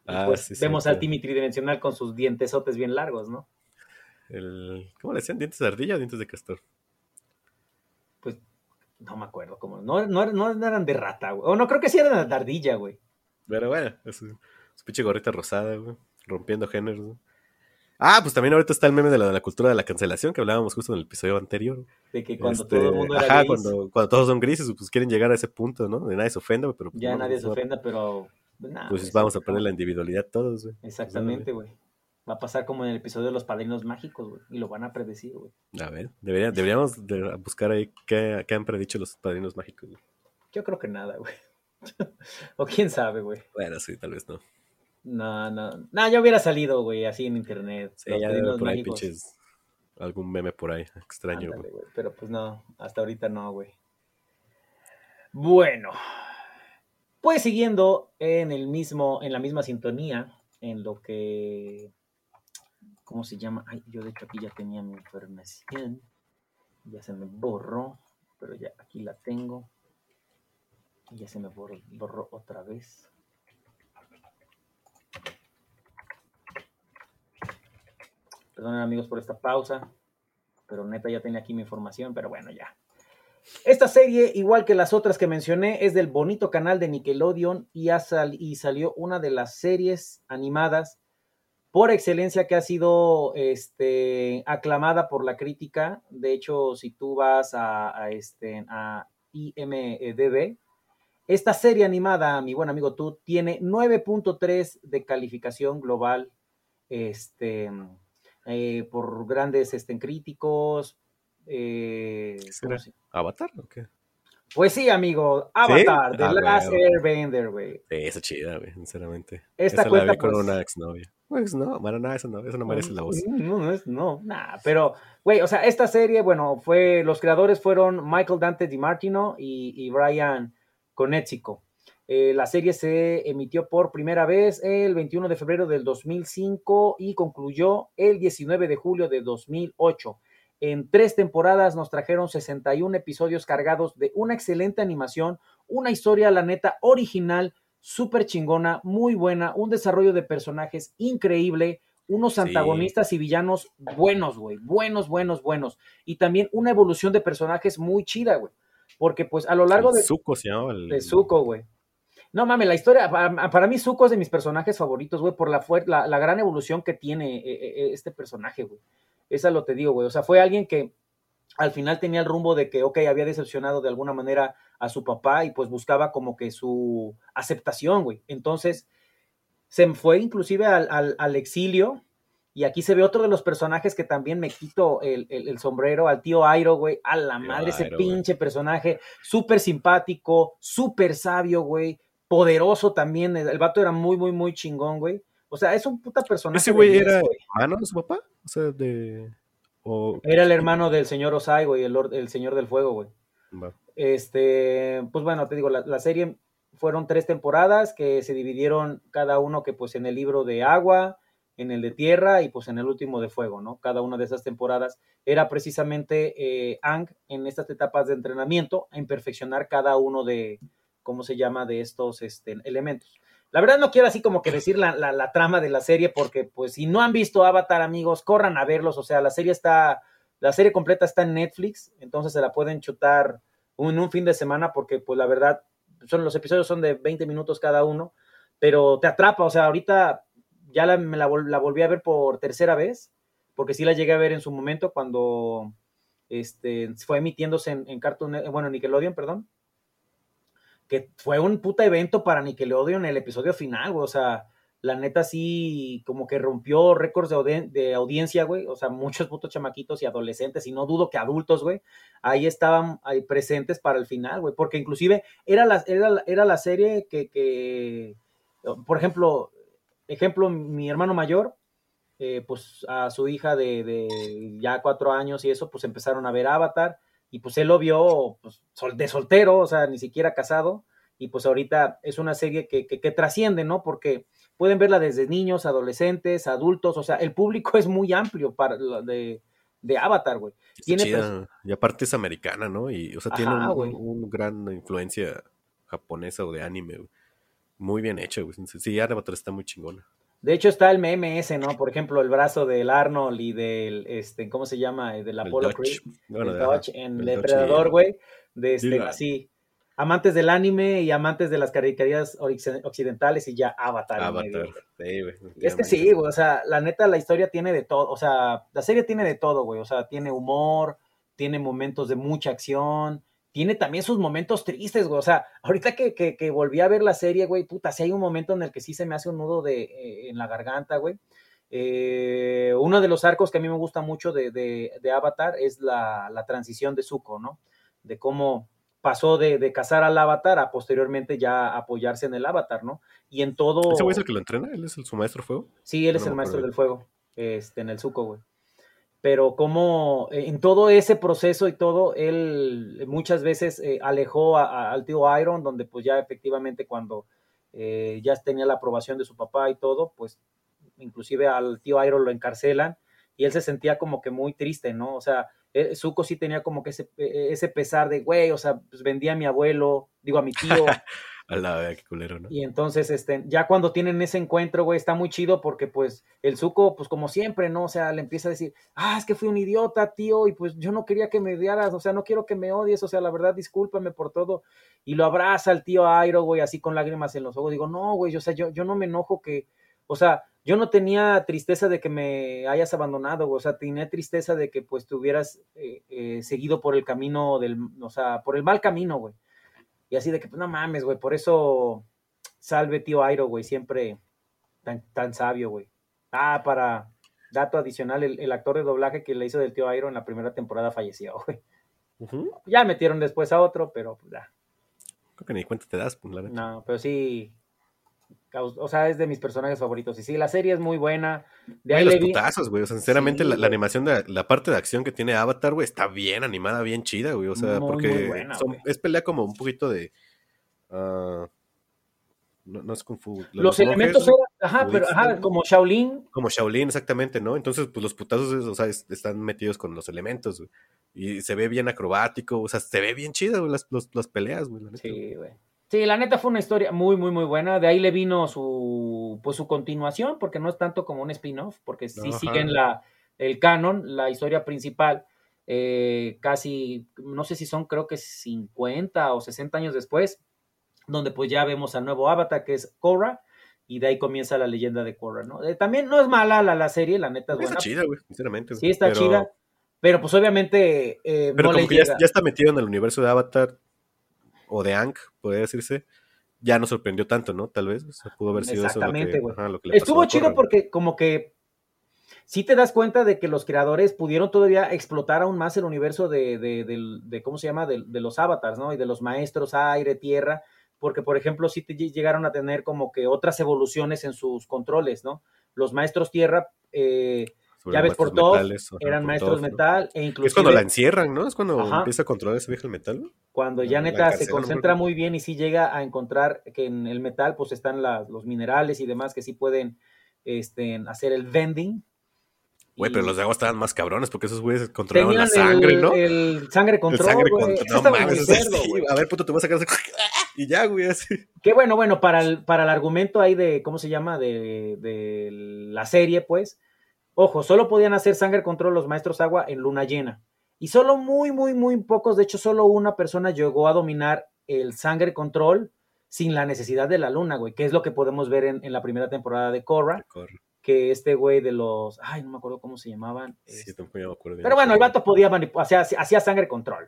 Ah, pues sí, vemos al Timmy tridimensional con sus dientesotes bien largos, ¿no? El... ¿Cómo le decían? ¿Dientes de ardilla o dientes de castor? Pues no me acuerdo cómo. No, no, no, no eran de rata, güey. O no, creo que sí eran de ardilla, güey. Pero bueno, su, su pinche gorrita rosada, güey. Rompiendo géneros, güey. Ah, pues también ahorita está el meme de la, de la cultura de la cancelación que hablábamos justo en el episodio anterior. De que cuando Este, todo el mundo era ajá, gris, cuando, cuando todos son grises, pues quieren llegar a ese punto, ¿no? De nadie se ofenda, pero pues, ya no, nadie pues, se no, ofenda, pero... nah, Pues güey, vamos a no. la individualidad todos, güey. Exactamente, güey. Va a pasar como en el episodio de los padrinos mágicos, güey. Y lo van a predecir, güey. A ver, debería- deberíamos de buscar ahí qué, qué han predicho los padrinos mágicos. güey. Yo creo que nada, güey. o quién sabe, güey. Bueno, sí, tal vez no. No, no. No, ya hubiera salido, güey, así en internet. Sí, Los ya padrinos por ahí mágicos. pinches algún meme por ahí extraño, güey. Pero pues no, hasta ahorita no, güey. Bueno. Pues siguiendo en el mismo, en la misma sintonía, en lo que. ¿Cómo se llama? Ay, yo de hecho aquí ya tenía mi información. Ya se me borró. Pero ya aquí la tengo. Y ya se me borró, borró otra vez. Perdonen amigos por esta pausa. Pero neta ya tenía aquí mi información, pero bueno, ya. Esta serie, igual que las otras que mencioné, es del bonito canal de Nickelodeon y, sal- y salió una de las series animadas por excelencia que ha sido este, aclamada por la crítica. De hecho, si tú vas a, a este, IMDB, esta serie animada, mi buen amigo tú, tiene 9.3 de calificación global este, eh, por grandes este, críticos. Eh, ¿Qué ¿cómo será? se- ¿Avatar o qué? Pues sí, amigo, Avatar, The Ah, Last huevo. Airbender, güey. Sí, esa chida, güey, sinceramente. Esta esa cuenta, la vi con pues- una exnovia. Pues no, bueno, no, eso no, eso no merece la voz. No, no, es, no, nada, pero, güey, o sea, esta serie, bueno, fue, los creadores fueron Michael Dante DiMartino y, y Brian Conetsico. Eh, la serie se emitió por primera vez el 21 de febrero del 2005 y concluyó el 19 de julio de 2008. En tres temporadas nos trajeron 61 episodios cargados de una excelente animación, una historia, la neta, original, súper chingona, muy buena, un desarrollo de personajes increíble, unos Sí. antagonistas y villanos buenos, güey, buenos, buenos, buenos. Y también una evolución de personajes muy chida, güey. Porque pues a lo largo El de... Zuko se llamaba el... De Zuko, güey. No mames, la historia, para, para mí Zuko es de mis personajes favoritos, güey, por la, la, la gran evolución que tiene eh, eh, este personaje, güey. Esa lo te digo, güey. O sea, fue alguien que al final tenía el rumbo de que, ok, había decepcionado de alguna manera a su papá y pues buscaba como que su aceptación, güey. Entonces, se fue inclusive al, al- al exilio y aquí se ve otro de los personajes que también me quito el, el- el sombrero, al tío Airo, güey. A la Tío madre, ese güey. pinche personaje, súper simpático, súper sabio, güey. Poderoso también. El, el vato era muy, muy, muy chingón, güey. O sea, es un puta personaje. ¿Ese güey 10, era güey. hermano de su papá? O sea, de... O... Era el hermano del señor Osai, güey, el, or- el señor del fuego, güey. Este, pues bueno, te digo, la, la serie fueron tres temporadas que se dividieron cada uno que pues en el libro de agua, en el de tierra y pues en el último de fuego, ¿no? Cada una de esas temporadas era precisamente eh, Ang en estas etapas de entrenamiento en perfeccionar cada uno de, ¿cómo se llama?, de estos este, elementos. La verdad no quiero así como que decir la, la, trama de la serie porque pues si no han visto Avatar amigos, corran a verlos, o sea, la serie está, la serie completa está en Netflix, entonces se la pueden chutar en un fin de semana porque pues la verdad son los episodios son de 20 minutos cada uno, pero te atrapa, o sea, ahorita ya la, me la, la, volví a ver por tercera vez, porque sí la llegué a ver en su momento cuando este, fue emitiéndose en, en Cartoon, bueno, Nickelodeon, perdón, que fue un puta evento para Nickelodeon el episodio final, güey, o sea, la neta sí como que rompió récords de, audiencia, güey, o sea, muchos putos chamaquitos y adolescentes, y no dudo que adultos, güey, ahí estaban ahí presentes para el final, güey, porque inclusive era la, era, era la serie que, que, por ejemplo, ejemplo, mi hermano mayor, eh, pues a su hija de, de, ya cuatro años y eso, pues empezaron a ver Avatar y pues él lo vio pues, de soltero, o sea, ni siquiera casado, y pues ahorita es una serie que, que, que trasciende, ¿no? Porque pueden verla desde niños, adolescentes, adultos, o sea, el público es muy amplio para de, de Avatar, güey. Tiene y aparte es americana, ¿no? Y, o sea, tiene Ajá, un, un, un, gran influencia japonesa o de anime, güey. Muy bien hecho, güey. Sí, Avatar está muy chingona. De hecho, está el meme ese, ¿no? Por ejemplo, el brazo del Arnold y del, este, ¿cómo se llama? Del Apollo Creed. Bueno, el Dodge en el Depredador, güey. De este, así. Amantes del anime y amantes de las caricaturas occidentales y ya Avatar. Avatar. Sí, güey. Es que sí, güey. O sea, la neta, la historia tiene de todo. O sea, la serie tiene de todo, güey. O sea, tiene humor, tiene momentos de mucha acción, tiene también sus momentos tristes, güey. O sea, ahorita que, que, que, volví a ver la serie, güey, puta, si hay un momento en el que sí se me hace un nudo de, eh, en la garganta, güey. Eh, uno de los arcos que a mí me gusta mucho de, de, de Avatar es la, la, transición de Zuko, ¿no? De cómo pasó de, de cazar al Avatar a posteriormente ya apoyarse en el Avatar, ¿no? Y en todo... ¿Ese güey es el que lo entrena? ¿Él es el, su maestro fuego? Sí, él es el maestro del fuego, este, en el Zuko, güey pero como eh, en todo ese proceso y todo, él muchas veces eh, alejó a, al tío Iron, donde pues ya efectivamente cuando eh, ya tenía la aprobación de su papá y todo, pues inclusive al tío Iron lo encarcelan y él se sentía como que muy triste, ¿no? O sea, eh, Zuko sí tenía como que ese, ese pesar de, güey, o sea, pues vendía a mi abuelo, digo a mi tío. A la vez, qué culero, ¿no? Y entonces, este, ya cuando tienen ese encuentro, güey, está muy chido porque, pues, el Zuko, pues, como siempre, ¿no? O sea, le empieza a decir, ah, es que fui un idiota, tío, y pues yo no quería que me odiaras, o sea, no quiero que me odies, o sea, la verdad, discúlpame por todo. Y lo abraza el tío Airo, güey, así con lágrimas en los ojos. Digo, no, güey, o sea, yo, yo no me enojo que, o sea, yo no tenía tristeza de que me hayas abandonado, o sea, tenía tristeza de que, pues, te hubieras eh, eh, seguido por el camino del, o sea, por el mal camino, güey. Y así de que, pues no mames, güey, por eso salve tío Airo, güey, siempre tan, tan sabio, güey. Ah, para dato adicional, el, el, actor de doblaje que le hizo del tío Airo en la primera temporada falleció, güey. Uh -huh. Ya metieron después a otro, pero pues ya. Creo que ni cuenta te das, pues, la neta. No, pero sí. O sea, es de mis personajes favoritos. Y sí, la serie es muy buena. De ahí los putazos, güey. O sea, sinceramente, sí, la, la, animación de la parte de acción que tiene Avatar, güey, está bien animada, bien chida, güey. O sea, muy, porque muy buena, son, es pelea como un poquito de. Uh, no, no, es Kung Fu. Los, los elementos eran, ajá, pero ajá, como Shaolin. Como Shaolin, exactamente, ¿no? Entonces, pues los putazos, o sea, es, están metidos con los elementos, güey. Y se ve bien acrobático, o sea, se ve bien chida, güey, las, los, las peleas, güey. Sí, güey. Sí, la neta fue una historia muy, muy, muy buena. De ahí le vino su, pues, su continuación, porque no es tanto como un spin-off, porque sí Ajá. siguen la, el canon, la historia principal, eh, casi, no sé si son, creo que 50 o 60 años después, donde pues ya vemos al nuevo avatar, que es Korra, y de ahí comienza la leyenda de Korra, ¿no? Eh, también no es mala la, la, serie, la neta es buena. Está chida, güey, sinceramente. Sí, está pero... chida, pero pues obviamente... Eh, pero no como que ya, ya, está metido en el universo de Avatar, o de Ankh, podría decirse, ya no sorprendió tanto, ¿no? Tal vez, o sea, pudo haber sido Exactamente, eso le Estuvo chido porque como que sí te das cuenta de que los creadores pudieron todavía explotar aún más el universo de, de, de, de ¿cómo se llama? De, los avatars, ¿no? Y de los maestros aire, tierra, porque por ejemplo sí te llegaron a tener como que otras evoluciones en sus controles, ¿no? Los maestros tierra... Eh, Ya ves por todos, eran maestros metal e incluso. Es cuando la encierran, ¿no? Es cuando Ajá. empieza a controlar ese viejo el metal. ¿no? Cuando ya neta se concentra muy bien y sí llega a encontrar que en el metal pues están las- los minerales y demás que sí pueden este, hacer el vending. Güey, Y pero los de agua estaban más cabrones porque esos güeyes controlaban tenían la sangre, el, ¿no? el sangre El control, sangre güey. control. No mames, sí, a ver, puto, te vas a sacar y ya, güey, así. Qué bueno, bueno, para el, para el argumento ahí de, ¿cómo se llama? De, de la serie, pues, ojo, solo podían hacer sangre control los maestros agua en luna llena. Y solo muy, muy, muy pocos, de hecho, solo una persona llegó a dominar el sangre control sin la necesidad de la luna, güey, que es lo que podemos ver en, en la primera temporada de Korra, Corre. que este güey de los, ay, no me acuerdo cómo se llamaban. Sí, este, me acuerdo pero bueno, el vato podía manipular, hacía, hacía sangre control.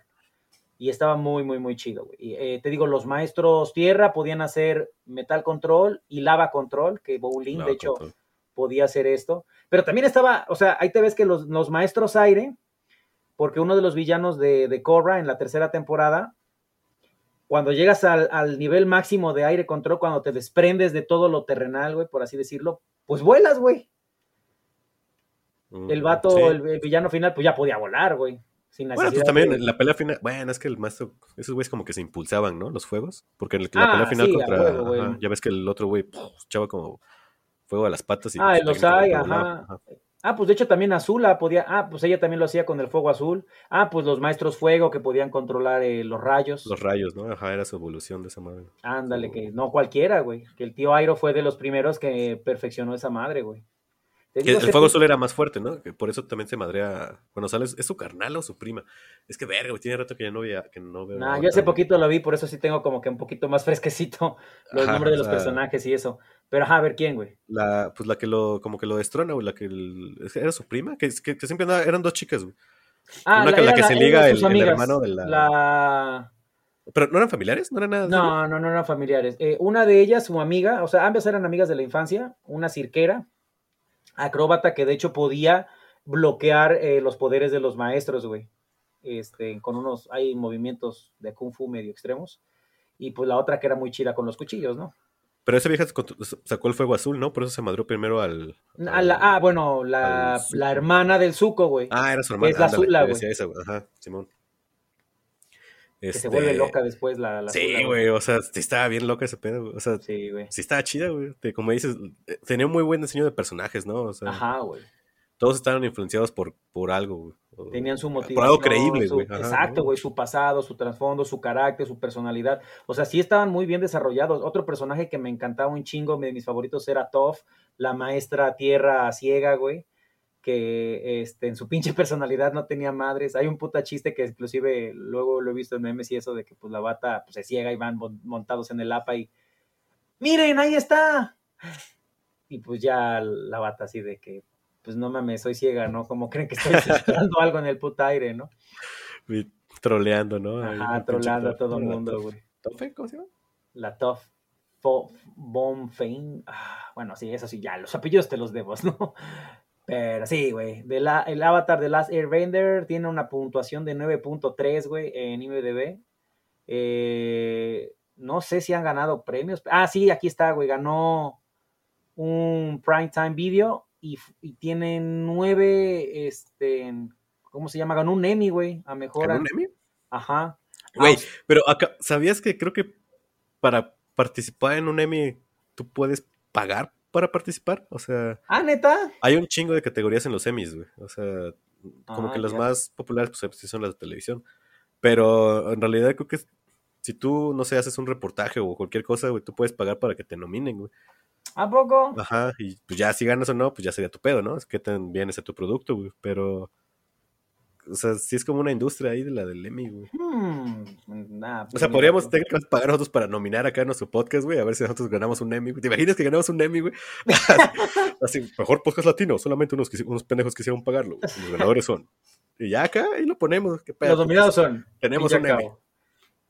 Y estaba muy, muy, muy chido, güey. Y, eh, te digo, los maestros tierra podían hacer metal control y lava control, que Bowling, Lava de hecho, control. Podía hacer esto. Pero también estaba, o sea, ahí te ves que los, los maestros aire, porque uno de los villanos de, de Korra en la tercera temporada, cuando llegas al, al nivel máximo de aire control, cuando te desprendes de todo lo terrenal, güey, por así decirlo, pues vuelas, güey. Mm, El vato, sí. el, el villano final, pues ya podía volar, güey. Sin Bueno, pues también de- la pelea final, bueno, es que el maestro, esos güeyes como que se impulsaban, ¿no? Los fuegos, porque en la Ah, pelea final sí, contra, ajá, ya ves que el otro güey echaba como fuego a las patas y Ah, pues, Osai, técnicamente ajá. volaba, Ah, pues de hecho también Azula podía, ah, pues ella también lo hacía con el fuego azul. Ah, pues los maestros fuego que podían controlar eh, los rayos. Los rayos, ¿no? Ajá, era su evolución de esa madre. Ándale, que no cualquiera, güey. Que el tío Airo fue de los primeros que perfeccionó esa madre, güey. Digo, el fuego azul era más fuerte, ¿no? Que por eso también se madrea cuando sale. ¿Es su carnal o su prima? Es que verga, güey, tiene rato que ya no, veía, que no veo. Nah, yo hace poquito lo vi, por eso sí tengo como que un poquito más fresquecito los Ajá, nombres de los personajes y eso. Pero ajá, a ver quién, güey. La, pues la que lo, como que lo destrona, güey, la que el- era su prima, que, que, que siempre andaba- eran dos chicas, güey. Ah, Una que- la que se liga el- hermano de la- la... Pero no eran familiares, no eran nada. No, no, no eran familiares. Eh, una de ellas, su amiga, o sea, ambas eran amigas de la infancia, una cirquera, acróbata que de hecho podía bloquear eh, los poderes de los maestros, güey. Este, con unos, hay movimientos de kung fu medio extremos. Y pues la otra que era muy chida con los cuchillos, ¿no? Pero esa vieja sacó- el fuego azul, ¿no? Por eso se madrió primero al. A la- ah, bueno, la, la hermana del Zuko, güey. Ah, era su hermana. Es la ándale, güey. esa, güey. Ajá, Simón. Que se Este, vuelve loca después la, la Sí, güey, o sea, sí estaba bien loca ese pedo, güey. O sea, Sí, güey. sí estaba chida, güey. Como dices, eh, tenía un muy buen diseño de personajes, ¿no? O sea, Ajá, güey. todos estaban influenciados por, por algo, güey. Tenían su motivación. Por algo creíble, güey. Exacto, güey, su pasado, su trasfondo, su carácter, su personalidad. O sea, sí estaban muy bien desarrollados. Otro personaje que me encantaba un chingo, de mis favoritos era Toph, la maestra tierra ciega, güey, que este, en su pinche personalidad no tenía madres. Hay un puta chiste que inclusive luego lo he visto en memes y eso de que pues la bata pues, se ciega y van mon- montados en el APA y ¡Miren, ahí está! Y pues ya la bata así de que pues no mames, soy ciega, ¿no? Como creen que estoy esperando algo en el puta aire, ¿no? Y troleando, ¿no? Pinche troleando a todo el mundo, güey. ¿Tofe? ¿Cómo se llama? La Bomb Fame. Ah, bueno, sí, eso sí, ya, los apellidos te los debo, ¿no? Pero sí, güey. el avatar de Last Airbender tiene una puntuación de 9.3, güey, en IMDb. Eh, no sé si han ganado premios. Ah, sí, aquí está, güey. Ganó un Primetime Video y, y tiene nueve, este, ¿cómo se llama? Ganó un Emmy, güey, a mejor. ¿Ganó un Emmy? Ajá. Güey, Ah, pero acá, ¿sabías que creo que para participar en un Emmy tú puedes pagar para participar? O sea, Ah, neta. hay un chingo de categorías en los Emmys, güey. O sea, como Ah, que las ya. más populares pues sí son las de televisión. Pero en realidad creo que si tú, no sé, haces un reportaje o cualquier cosa, güey, tú puedes pagar para que te nominen, güey. ¿A poco? Ajá, y pues ya si ganas o no, pues ya sería tu pedo, ¿no? Es que tan bien es tu producto, güey. Pero, o sea, sí es como una industria ahí de la del Emmy, güey. Hmm, nah, O pues sea, podríamos tú. técnicamente pagar nosotros para nominar acá en nuestro podcast, güey, a ver si nosotros ganamos un Emmy, güey. ¿Te imaginas que ganamos un Emmy, güey? Así, mejor podcast latino, solamente unos, quisi- unos pendejos quisieron pagarlo, güey. Los ganadores son. Y ya acá, ahí lo ponemos. ¿qué pedo? Los dominados son. Tenemos Ninja un Emmy.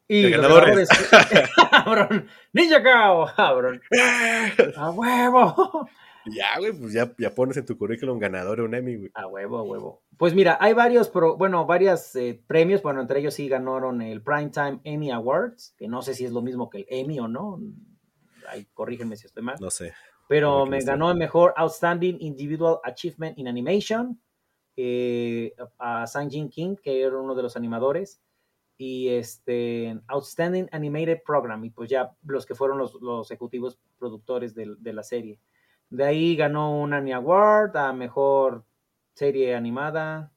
Y los ganador ganadores. Ninja Cao, cabrón. A huevo. Ya, güey, pues ya, ya pones en tu currículum ganador un Emmy, güey. A huevo, a huevo. Pues mira, hay varios, pro- bueno, varios eh, premios. Bueno, entre ellos sí ganaron el Primetime Emmy Awards, que no sé si es lo mismo que el Emmy o no. Ay, corrígenme si estoy mal. No sé. Pero me ganó el mejor Outstanding Individual Achievement in Animation eh, a Sang Jin King, que era uno de los animadores, y este Outstanding Animated Program, y pues ya los que fueron los, los ejecutivos productores de, de la serie. De ahí ganó un Annie Award a mejor serie animada.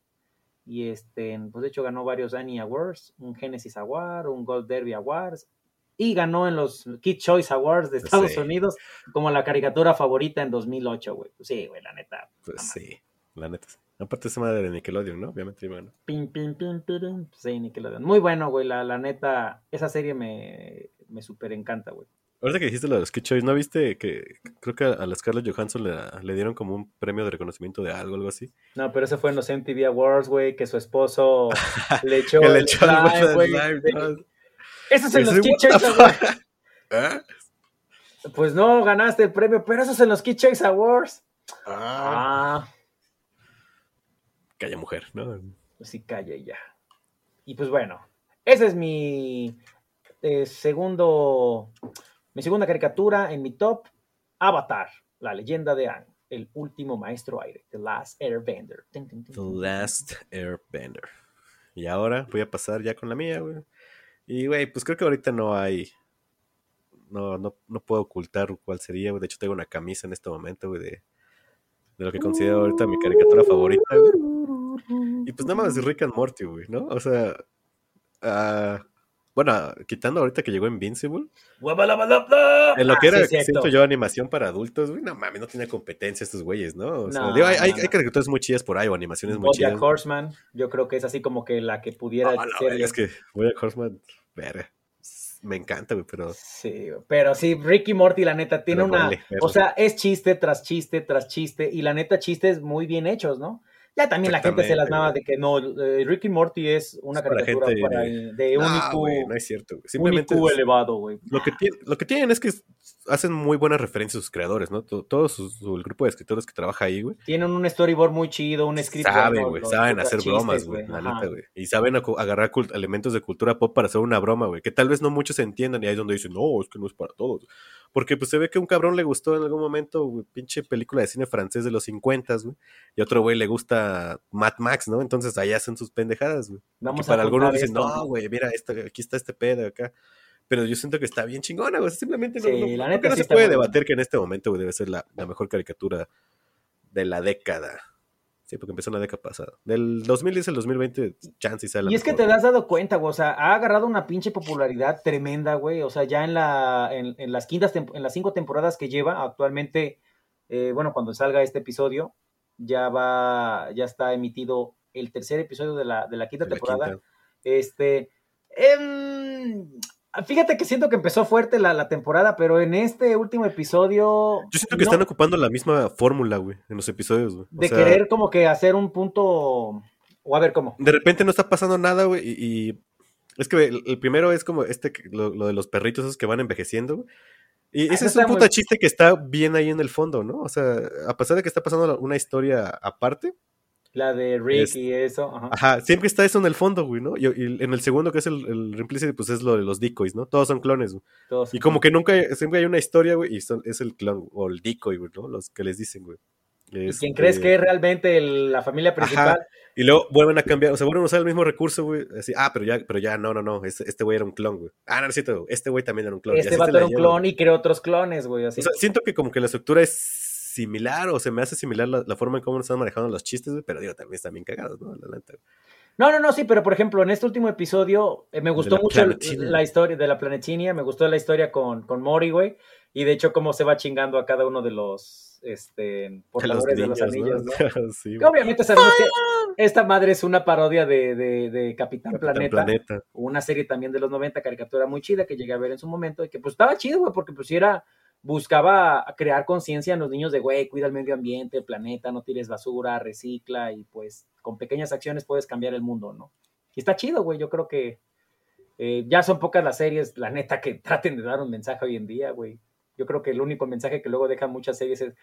Y este, pues de hecho ganó varios Annie Awards, un Genesis Award, un Gold Derby Awards. Y ganó en los Kid Choice Awards de Estados Sí. Unidos como la caricatura favorita en 2008, güey. Pues sí, güey, la neta. Pues sí, la neta. Aparte esa madre de Nickelodeon, ¿no? Obviamente, bueno. Pim, pim, pim, pirim. Sí, Nickelodeon. Muy bueno, güey. La, la neta, esa serie me, me súper encanta, güey. Ahorita que dijiste lo de los Kid Choice, ¿no viste que creo que a la Scarlett Johansson le, le dieron como un premio de reconocimiento de algo, algo así? No, pero ese fue en los MTV Awards, güey, que su esposo le echó Que le el echó de güey. Eso es en los Kid Choice Awards. fuck? ¿Ah? Pues no, ganaste el premio, pero eso es en los Kid Choice Awards. Ah. Ah, Calla mujer, ¿no? pues sí, calla ya. Y pues bueno, ese es mi eh, segundo, mi segunda caricatura en mi top, Avatar, la leyenda de Aang, el último maestro aire, The Last Airbender. The. Last Airbender. Y ahora voy a pasar ya con la mía, güey. Y, güey, pues creo que ahorita no hay. No, no, no puedo ocultar cuál sería, güey. De hecho, tengo una camisa en este momento, güey, de, de lo que considero ahorita mi caricatura favorita, güey. Y pues nada más Rick and Morty, güey, ¿no? O sea. ah, bueno, quitando ahorita que llegó Invincible, en lo que Ah, era, sí, siento yo, animación para adultos, güey, no mames, no tenía competencia estos güeyes, ¿no? O sea, No, digo, hay, hay, no, hay no. caricaturas muy chidas por ahí, o animaciones muy Bojack chidas. Horseman, yo creo que es así como que la que pudiera Ah, la ser. es que voy a Horseman, verga. Me encanta, güey, pero Sí, pero sí, Ricky Morty, la neta, tiene Pero una. vale, o sea, es chiste tras chiste tras chiste, y la neta, chistes muy bien hechos, ¿no? Ya también la gente se las nada de que no, eh, Ricky Morty es una Es para caricatura gente- para, de un IQ, güey, no es cierto. güey. un Simplemente IQ es- elevado, güey. lo, que tiene- lo que tienen es que hacen muy buenas referencias sus creadores, ¿no? To- Todo, su- su- el grupo de escritores que trabaja ahí, güey. Tienen un storyboard muy chido, un script. Saben, güey, saben hacer chistes, bromas, güey, la Ajá. neta, güey. Y saben agarrar elementos de cultura pop para hacer una broma, güey. Que tal vez no muchos entiendan y ahí es donde dicen, no, es que no es para todos. Porque pues se ve que un cabrón le gustó en algún momento, güey, pinche película de cine francés de los 50, güey. Y otro güey le gusta Mad Max, ¿no? Entonces ahí hacen sus pendejadas, güey. Vamos que para algunos dicen, esto. no, güey, mira, esto, aquí está este pedo acá. Pero yo siento que está bien chingona, güey. Simplemente no, Sí, no- la neta no sí se puede debatir que en este momento güey, debe ser la, la mejor caricatura de la década. Sí, porque empezó en la década pasada. Del 2010 al 2020, chance y sea la Y es que te has dado cuenta, güey, o sea, ha agarrado una pinche popularidad tremenda, güey, o sea, ya en, la, en, en las quintas, en las cinco temporadas que lleva actualmente, eh, bueno, cuando salga este episodio, ya va, ya está emitido el tercer episodio de la, de la quinta De la temporada. quinta. Este, em, fíjate que siento que empezó fuerte la, la temporada, pero en este último episodio... Yo siento que no- están ocupando la misma fórmula, güey, en los episodios, güey. De sea, querer como que hacer un punto, o a ver cómo. De repente no está pasando nada, güey, y, y es que el, el primero es como este, lo, lo de los perritos esos que van envejeciendo, güey. Y Ah, ese eso es un muy- puta chiste que está bien ahí en el fondo, ¿no? O sea, a pesar de que está pasando una historia aparte, La de Rick Es- y eso. Ajá. Ajá, siempre está eso en el fondo, güey, ¿no? Y, y en el segundo, que es el, el Implicit, pues es lo de los decoys, ¿no? Todos son clones, güey. Todos- Y como que nunca, siempre hay una historia, güey, y son- es el clon, o el decoy, güey, ¿no? Los que les dicen, güey. ¿Y Este, quién crees que es realmente el- la familia principal? Y luego vuelven a cambiar, o sea, vuelven a usar el mismo recurso, güey. Así, ah, pero ya, pero ya, no, no, no, este este güey era un clon, güey. Ah, no, no es cierto, este güey también era un clon. Este así va a se ser la un clon y creó otros clones, güey. Así. O sea, siento que como que la estructura es similar, o se me hace similar la, la forma en cómo están manejando los chistes, güey, pero digo, también están bien cagados, ¿no? La neta. No, no, no, sí, pero por ejemplo, en este último episodio eh, me gustó la mucho Planetinia. la historia de la planetinia, me gustó la historia con, con Mori, güey, y de hecho cómo se va chingando a cada uno de los este, portadores de los, anillos, ¿no? sí, Que güey. obviamente sabemos que esta madre es una parodia de, de- de Capitán, Capitán Planeta, Planeta. una serie también de los 90, caricatura muy chida que llegué a ver en su momento y que pues estaba chido, güey, porque pues sí era, buscaba crear conciencia en los niños de, güey, cuida el medio ambiente, el planeta, no tires basura, recicla y pues con pequeñas acciones puedes cambiar el mundo, ¿no? Y está chido, güey, yo creo que eh, ya son pocas las series, la neta, que traten de dar un mensaje hoy en día, güey. Yo creo que el único mensaje que luego dejan muchas series es,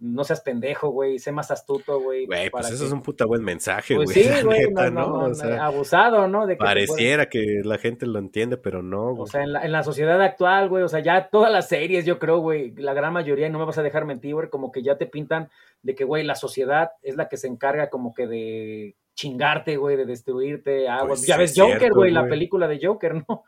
no seas pendejo, güey, sé más astuto, güey. Güey, pues eso que- es un puta buen mensaje, güey. Pues sí, la güey, neta, no, no, O no, sea, abusado, ¿no? De que pareciera que la gente lo entiende, pero no, O güey. sea, en la, en la sociedad actual, güey, o sea, ya todas las series, yo creo, güey, la gran mayoría, y no me vas a dejar mentir, güey, como que ya te pintan de que, güey, la sociedad es la que se encarga como que de chingarte, güey, de destruirte. Ah, Pues güey, ya sí ves es Joker, güey, la güey. película de Joker, ¿no?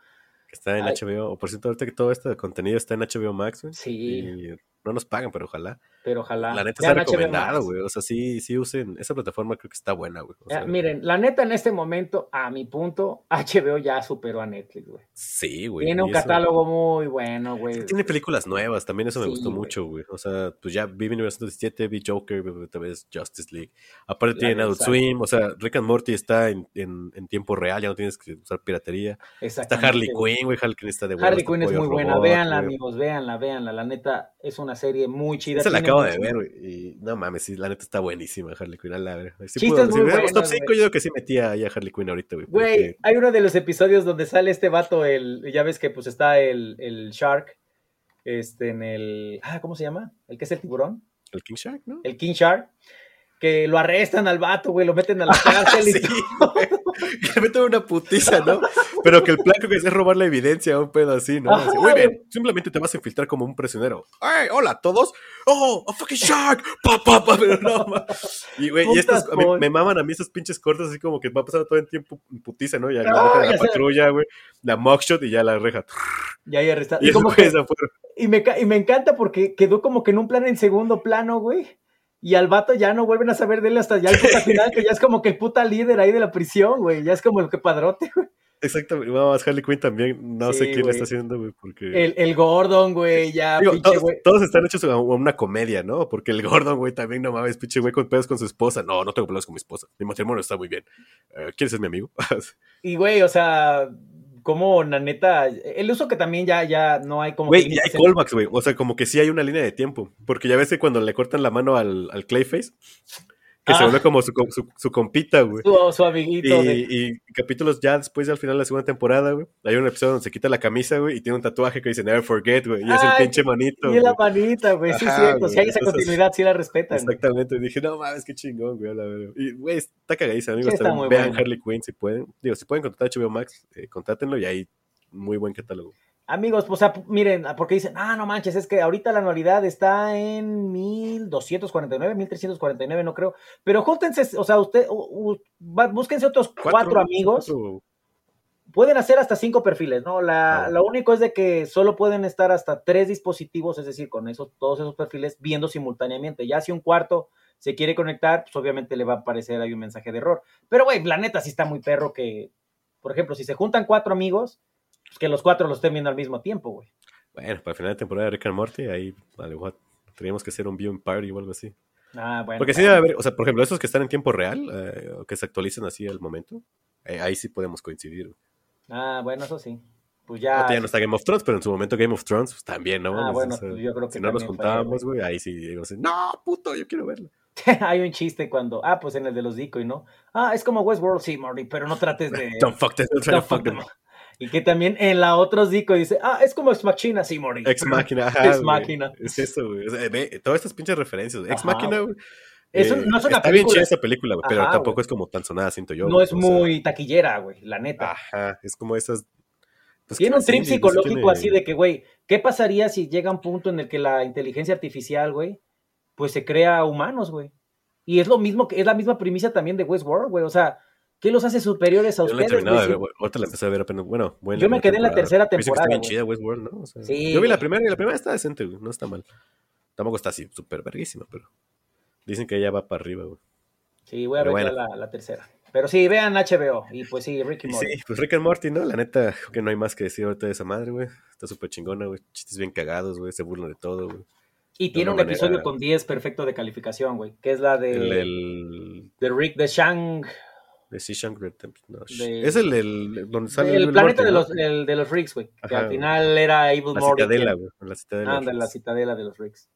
Que está en Ay. HBO. O por cierto, ahorita que todo este contenido está en HBO Max, güey. Sí. Y no nos pagan, pero ojalá. Pero ojalá. La neta está recomendado, güey. O sea, sí, sí usen. Esa plataforma creo que está buena, güey. O Ya, sea, miren, la neta, en este momento, a mi punto, HBO ya superó a Netflix, güey. sí, güey. Tiene un eso- catálogo muy bueno, güey. Tiene películas nuevas, también eso me Sí, gustó mucho, güey. O sea, pues ya vi 1917, vi Joker, vi tal vez Justice League. Aparte La tienen Adult. Swim, o sea, Rick and Morty está en, en, en tiempo real, ya no tienes que usar piratería. Está Harley. Quinn, güey, Harley Quinn está de huevos, Harley Quinn es muy buena, Robot, véanla, amigos, véanla, véanla. La neta, es una serie muy chida. Esa la acabo de ver, güey. Y no mames, sí, la neta está buenísima Harley Quinn. A la verga. Si, si hubiéramos top buenos, 5, güey. yo creo que sí metía ahí a Harley Quinn ahorita, güey. Güey, porque- hay uno de los episodios donde sale este vato, el, ya ves que pues está el, el Shark, este, en el, ah, ¿cómo se llama? El que es el tiburón, El King Shark, ¿no? el King Shark, que lo arrestan al vato, güey, lo meten a la cárcel y Sí, todo. güey. Que le meten una putiza, ¿no? Pero que el plan que es robar la evidencia, un pedo así, ¿no? Así, Muy bien, simplemente te vas a infiltrar como un prisionero. ¡Ay, hola, todos! ¡Oh, a fucking shark! ¡Pa, pa, pa! Pero no. Y, güey, y estos, a pol- me maman a mí esos pinches cortos así como que va pasando todo el tiempo en putiza, ¿no? Ya la, Ah, a ya la patrulla, güey, la mugshot y ya la reja. Ya, ya arrestaron. Y Y, como que- y me, y me encanta porque quedó como que en un plan en segundo plano, güey. Y al vato ya no vuelven a saber de él hasta ya el puta final, que ya es como que el puta líder ahí de la prisión, güey. Ya es como el que padrote, güey. Exactamente, vamos, Harley Quinn también, no Sí, sé quién está haciendo, güey, porque... El, el Gordon, güey, ya, Digo, pinche todos, todos están hechos a una comedia, ¿no? Porque el Gordon, güey, también no mames, pinche güey con pedos con su esposa. No, no tengo pedos con mi esposa. Mi matrimonio está muy bien. Eh, ¿Quieres ser mi amigo? Y, güey, o sea, como la neta, el uso que también ya, ya no hay como... Güey, que y hay callbacks, güey. O sea, como que sí hay una línea de tiempo. Porque ya ves que cuando le cortan la mano al, al Clayface, que se Ah. vuelve como su, su, su compita, güey. Su, su amiguito. de- Y, y capítulos ya después, al final de la segunda temporada, güey, hay un episodio donde se quita la camisa, güey, y tiene un tatuaje que dice Never Forget, güey, y es el pinche manito. Y la güey. manita, güey, sí, Ajá, cierto. Si güey, hay esa entonces- continuidad, sí la respetan. güey. Exactamente, dije, no mames, qué chingón, güey, a la. Y, güey, está cagadísima, amigos. Sí, está también vean. Harley Quinn si pueden. Digo, si pueden contratar HBO Max, eh, contrátenlo y hay muy buen catálogo. Amigos, pues, o sea, miren, porque dicen, ah, no manches, es que ahorita la anualidad está en 1249, 1349, no creo. Pero júntense, o sea, usted, u- búsquense otros cuatro, amigos. cuatro- Pueden hacer hasta cinco perfiles, ¿no? La, Ah. Lo único es de que solo pueden estar hasta tres dispositivos, es decir, con esos, todos esos perfiles viendo simultáneamente. Ya si un cuarto se quiere conectar, pues obviamente le va a aparecer ahí un mensaje de error. Pero, güey, la neta sí está muy perro que, por ejemplo, si se juntan cuatro amigos, pues que los cuatro los estén viendo al mismo tiempo, güey. Bueno, para el final de temporada de Rick and Morty, ahí, vale, what, teníamos que hacer un viewing party o algo así. Ah, bueno. Porque sí debe haber, o sea, por ejemplo, esos que están en tiempo real, eh, que se actualicen así al momento, eh, ahí sí podemos coincidir. güey. Ah, bueno, eso sí. Pues ya. ya no está Game of Thrones, pero en su momento Game of Thrones pues, también, ¿no? Ah, bueno, O sea, pues yo creo que si no nos juntábamos, güey, ahí sí digo así, no, puto, yo quiero verlo. Hay un chiste cuando. Ah, pues en el de los Decoy, ¿no? Ah, es como Westworld, sí, Morty, pero no trates de. Don't fuck them, don't try to fuck them. Y que también en la otros Decoy dice, ah, es como Ex Machina, sí, Morty. Ex Máquina, ajá. Ex. Máquina. Es eso, güey. O sea, ve, todas estas pinches referencias. Ex Máquina, güey. Es eh, no es una está bien película. chida esa película, güey, pero tampoco güey. es como tan sonada, siento yo. No güey, es sea, muy taquillera, güey, la neta. Ajá, es como esas. pues, Tiene ¿qué un trip decir? psicológico Tiene- así de que, güey, ¿qué pasaría si llega un punto en el que la inteligencia artificial, güey, pues se crea humanos, güey? Y es lo mismo que es la misma premisa también de Westworld, güey. O sea, ¿qué los hace superiores a Yo no he ustedes? güey. Ahorita la empecé a ver apenas. Bueno, bueno. Yo me quedé en la tercera Dicen que temporada, Está bien chida Westworld, ¿no? O sea, Sí, yo vi la primera y la primera está decente, güey. No está mal. Tampoco está así súper verguísima, pero. Dicen que ya va para arriba, güey. Sí, voy a ver bueno. la, la tercera. Pero sí, vean HBO. Y pues sí, Ricky Y Morty. Sí, pues Rick and Morty, ¿no? La neta, creo que no hay más que decir ahorita de esa madre, güey. Está súper chingona, güey. Chistes bien cagados, güey. Se burlan de todo, güey. Y tiene un episodio con 10 perfecto de calificación, güey. Que es la de, El, el de Rick de Shang. De Shawshank Redemption, es el, el donde sale El Rick planeta Morty, de, ¿no? los, el de los Ricks, güey. Que al final era Evil La Morty. citadela, güey. La citadela. Anda, la citadela de los Ricks.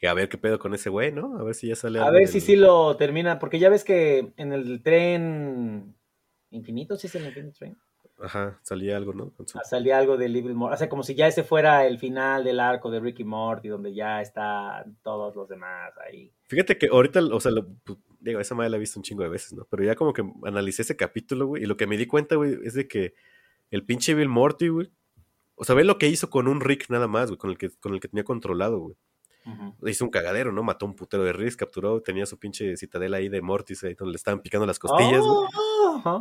Y a ver qué pedo con ese güey, ¿no? A ver si ya sale A ver del- si sí lo termina, porque ya ves que en el tren infinito, ¿sí es el Infinite Train? Ajá, salía algo, ¿no? Su- Ah, Salía algo de Little Morty. O sea, como si ya ese fuera el final del arco de Ricky Morty, donde ya están todos los demás ahí. Fíjate que ahorita, o sea, lo- digo, esa madre la he visto un chingo de veces, ¿no? Pero ya como que analicé ese capítulo, güey, y lo que me di cuenta, güey, es de que el pinche Bill Morty, güey, o sea, ve lo que hizo con un Rick nada más, güey, con el que, con el que tenía controlado, güey. Hizo un cagadero, ¿no? Mató un putero de Ricks, capturó, tenía su pinche citadela ahí de Mortis, ahí donde le estaban picando las costillas, güey.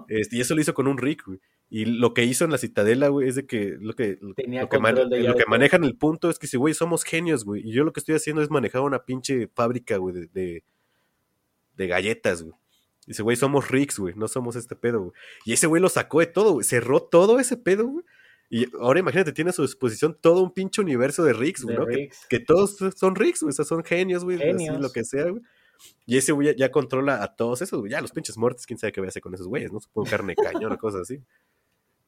Este, y eso lo hizo con un Rick, güey. Y lo que hizo en la citadela, güey, es de que lo que, lo, que, man- lo manejan el punto es que si, güey, somos genios, güey. Y yo lo que estoy haciendo es manejar una pinche fábrica, güey, de, de, de galletas, güey. Dice, güey, somos Ricks, güey, no somos este pedo, güey. Y ese güey lo sacó de todo, güey. Cerró todo ese pedo, güey. Y ahora imagínate, tiene a su disposición todo un pinche universo de Ricks, güey, ¿no? Que- todos son Ricks, güey. O sea, son genios, güey. Así, lo que sea, güey. Y ese güey ya, ya controla a todos esos, güey. Ya los pinches muertos, quién sabe qué voy a hacer con esos güeyes, ¿no? Supongo carne cañón o cosas así.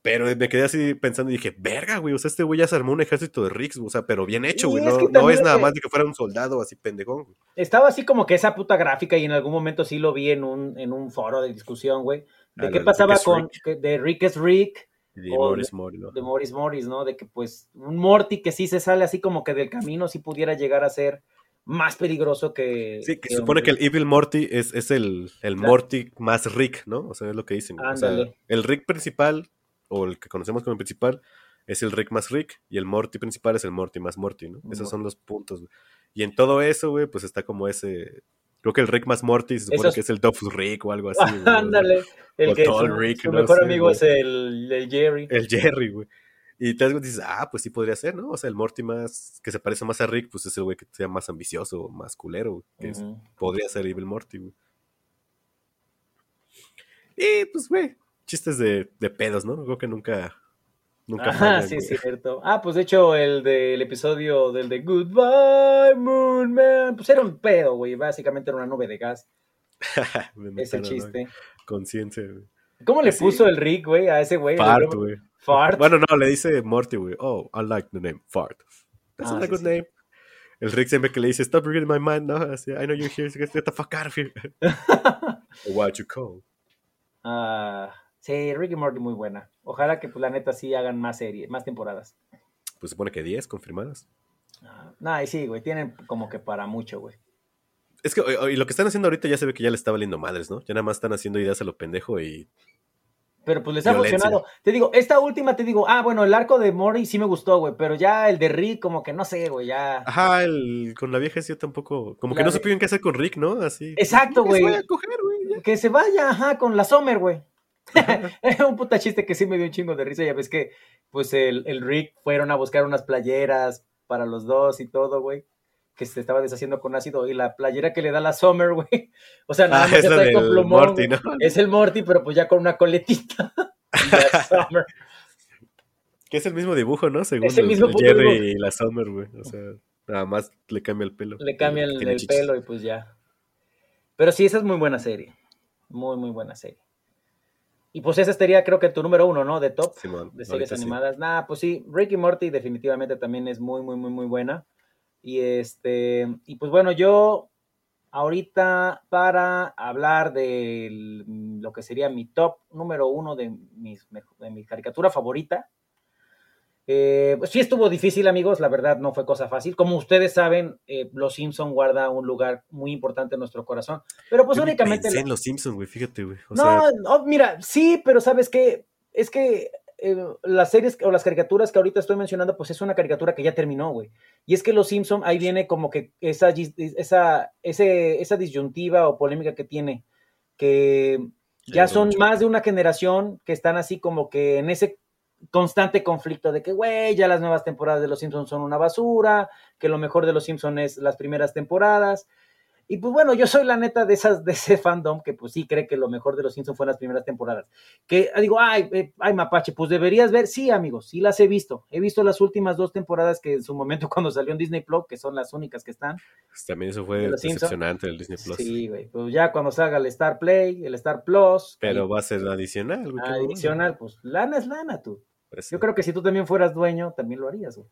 Pero me quedé así pensando y dije, verga, güey. O sea, este güey ya se armó un ejército de Ricks, o sea, pero bien hecho, güey. No, es nada más de que fuera un soldado así pendejón, güey. Estaba así como que esa puta gráfica y en algún momento sí lo vi en un, en un foro de discusión, güey. De Ah, qué pasaba Rick con Rick. que- de Rick es Rick, de Morris Mori, ¿no? de Morris Morris, ¿no? De que pues un Morty que sí se sale así como que del camino sí pudiera llegar a ser más peligroso que... Sí, que se supone que el. Evil Morty es, es el, el Claro. Morty más Rick, ¿no? O sea, es lo que dicen. O sea, el Rick principal, o el que conocemos como el principal, es el Rick más Rick, y el Morty principal es el Morty más Morty, ¿no? Esos son los puntos, güey. Y en todo eso, güey, pues está como ese... Creo que el Rick más Morty se supone Esos- que es el Duff Rick o algo así. Ándale. El O que Tall su, Rick, su no mejor sé, amigo güey. es el, el Jerry. El Jerry, güey. Y y dices, ah, pues sí podría ser, ¿no? O sea, el Morty más, que se parece más a Rick, pues es el güey que sea más ambicioso, más culero, güey, que es- podría ser Evil Morty, güey. Y pues, güey, chistes de, de pedos, ¿no? Creo que nunca, nunca fallan, sí, es cierto. Ah, pues de hecho, el del episodio del de Goodbye Moon Man, pues era un pedo, güey. Básicamente era una nube de gas, ese chiste. Conciencia, güey. ¿Cómo le Sí. puso el Rick, güey, a ese güey? Fart, güey. Fart. Bueno, no, le dice Morty, güey. Oh, I like the name Fart. That's Ah, not a sí, good sí. name. El Rick siempre que le dice, stop reading my mind, ¿no? Así, I know you're here, so get the fuck out of here. What you call? Ah, sí, Rick y Morty muy buena. Ojalá que, pues, la neta, sí hagan más series, más temporadas. Pues supone que 10 confirmadas. Ah, nah, y sí, güey, tienen como que para mucho, güey. Es que o- y lo que están haciendo ahorita ya se ve que ya le está valiendo madres, ¿no? Ya nada más están haciendo ideas a lo pendejo y Pero pues les ha Violencia. funcionado. Te digo, esta última te digo, ah, bueno, el arco de Mori sí me gustó, güey, pero ya el de Rick, como que no sé, güey, ya. Ajá, el, con la vieja sí yo tampoco. Como que no de- supieron qué hacer con Rick, ¿no? Así. Exacto, Que se güey. vaya a coger, güey. Que se vaya, ajá, con la Summer, güey. Era un puta chiste que sí me dio un chingo de risa. Ya ves que, pues, el, el Rick fueron a buscar unas playeras para los dos y todo, güey. Que se estaba deshaciendo con ácido. Y la playera que le da la Summer, güey. O sea, nada Ah, más es con plumón, Morty. ¿no? Es el Morty, pero pues ya con una coletita. La Summer. Que es el mismo dibujo, ¿no? Según Es el mismo Jerry dibujo. y la Summer, güey. O sea, nada más le cambia el pelo. Le cambian Tiene el pelo y pues ya. Pero sí, esa es muy buena serie. Muy, muy buena serie. Y pues esa sería, creo que tu número uno, ¿no? De top. De series ahorita sí. animadas. Nah, pues sí, Rick y Morty definitivamente también es muy, muy, muy, muy buena. Y este, y pues bueno, yo ahorita para hablar de lo que sería mi top número uno de, mis, de mi caricatura favorita. Eh, pues sí estuvo difícil, amigos, la verdad no fue cosa fácil. Como ustedes saben, eh, Los Simpson guarda un lugar muy importante en nuestro corazón. Pero pues Yo únicamente... pensé la- en los Simpsons, güey, fíjate, güey. O no, sea, no, mira, sí, pero ¿sabes qué? Es que eh, las series o las caricaturas que ahorita estoy mencionando, pues es una caricatura que ya terminó, güey. Y es que Los Simpson ahí viene como que esa, esa, ese, esa disyuntiva o polémica que tiene, que ya son más de una generación que están así como que en ese constante conflicto de que, güey, ya las nuevas temporadas de Los Simpsons son una basura, que lo mejor de Los Simpsons es las primeras temporadas. Y pues bueno, yo soy la neta de esas de ese fandom que pues sí cree que lo mejor de los Simpsons fue en las primeras temporadas. Que ah, digo, ay, eh, ay Mapache, pues deberías ver, sí, amigos, sí las he visto. He visto las últimas dos temporadas que en su momento cuando salió en Disney Plus, que son las únicas que están. pues, también eso fue decepcionante del Disney Plus. Sí, güey. Pues ya cuando salga el Star Play, el Star Plus, Pero va a ser adicional, güey. adicional, pues lana es lana, tú. Pues, Yo creo que si tú también fueras dueño, también lo harías, güey.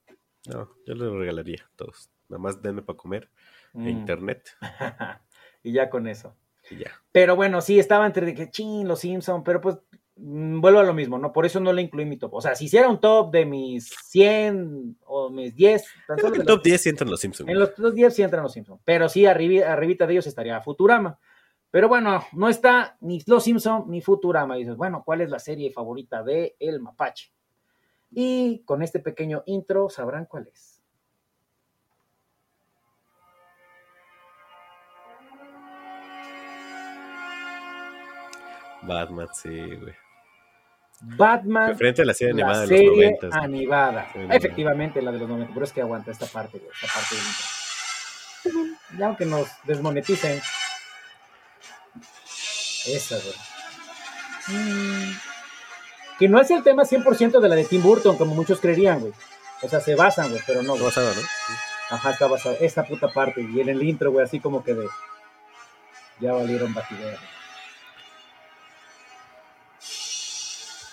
No, yo le regalaría a todos. Nada más denme para comer e Mm. internet y ya con eso. y ya. Pero bueno, sí, estaba entre de que los Simpson, pero pues mm, vuelvo a lo mismo, ¿no? Por eso no le incluí mi top. O sea, si hiciera un top de mis 100 o mis 10, tan En solo el de top los- 10 sí entran los Simpsons. en los top 10 sí entran los Simpsons. Pero sí, arribi- arribita de ellos estaría Futurama. Pero bueno, no está ni Los Simpsons ni Futurama. Y dices, bueno, ¿cuál es la serie favorita de El Mapache? Y con este pequeño intro sabrán cuál es. Batman, sí, güey. Batman, Frente a la serie la animada de los serie 90. güey. animada. Efectivamente, la de los 90. Pero es que aguanta esta parte, güey, esta parte intro. Ya aunque nos desmoneticen. Esa, güey. Mm. Que no es el tema 100% de la de Tim Burton, como muchos creerían, güey. O sea, se basan, güey, pero no, güey. Basado, ¿no? Ajá, está basado. Esta puta parte. Y en el intro, güey, así como que de. Ya valieron batidero.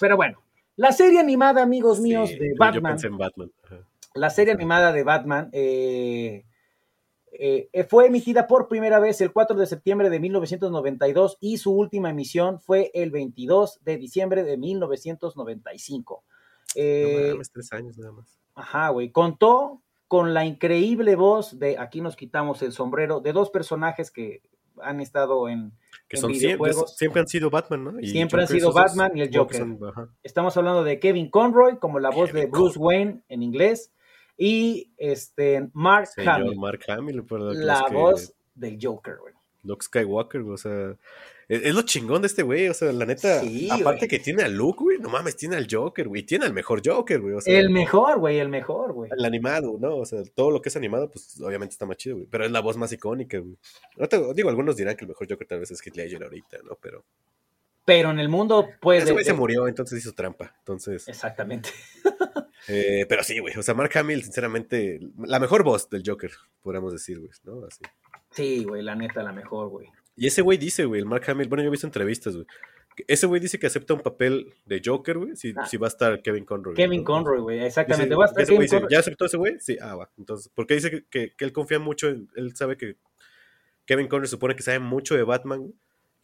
Pero bueno, la serie animada, amigos míos, Sí, de yo- Yo Batman. pensé en Batman. Ajá. La serie animada de Batman eh, eh, fue emitida por primera vez el 4 de septiembre de 1992 y su última emisión fue el 22 de diciembre de 1995. Eh, No tres años nada más. Ajá, güey. Contó con la increíble voz de, aquí nos quitamos el sombrero, de dos personajes que han estado en, Que en son siempre, videojuegos. siempre han sido Batman, ¿no? Y Siempre han sido Batman y el Joker. son-. Estamos hablando de Kevin Conroy como la voz de Bruce Wayne en inglés y este Mark Señor Hamill, Mark Hamill, los la que- voz del Joker, güey. Luke Skywalker, o sea, es, es lo chingón de este güey, o sea, la neta, Sí, aparte güey. que tiene a Luke, güey, no mames, tiene al Joker, güey, tiene al mejor Joker, güey, o sea, El mejor, güey, el mejor, güey. el animado, ¿no? O sea, todo lo que es animado, pues obviamente está más chido, güey, pero es la voz más icónica, güey. No te- digo, algunos dirán que el mejor Joker tal vez es Heath Ledger ahorita, ¿no? Pero Pero en el mundo, pues. ese güey se murió, entonces hizo trampa, entonces, Exactamente. eh, pero sí, güey, o sea, Mark Hamill, sinceramente, la mejor voz del Joker, podríamos decir, güey, ¿no? Así. Sí, güey, la neta, la mejor, güey. Y ese güey dice, güey, el Mark Hamill, bueno, yo he visto entrevistas, güey. Ese güey dice que acepta un papel de Joker, güey, si, Ah. si va a estar Kevin Conroy. Kevin ¿no? Conroy, güey, exactamente. Dice- Va a estar ese güey Kevin dice, Conroy. ¿Ya aceptó ese güey? Sí, ah, va. Entonces, porque dice que, que- que él confía mucho, en- él sabe que Kevin Conroy supone que sabe mucho de Batman, güey.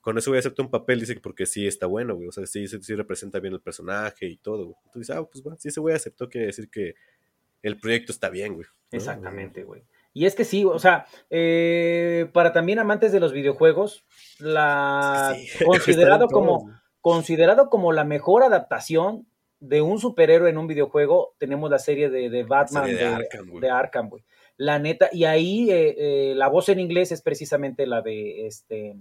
Con eso güey acepta un papel, dice que porque sí está bueno, güey. O sea, sí, sí, sí representa bien el personaje y todo, güey. Entonces, ah, pues va, si ese güey aceptó, quiere decir que el proyecto está bien, güey. ¿no? Exactamente, güey. Y es que sí, o sea, eh, para también amantes de los videojuegos, la Sí, considerado como considerado como la mejor adaptación de un superhéroe en un videojuego, tenemos la serie de, de Batman serie de, de Arkham, güey. de Arkham, güey. La neta, y ahí eh, eh, la voz en inglés es precisamente la de este,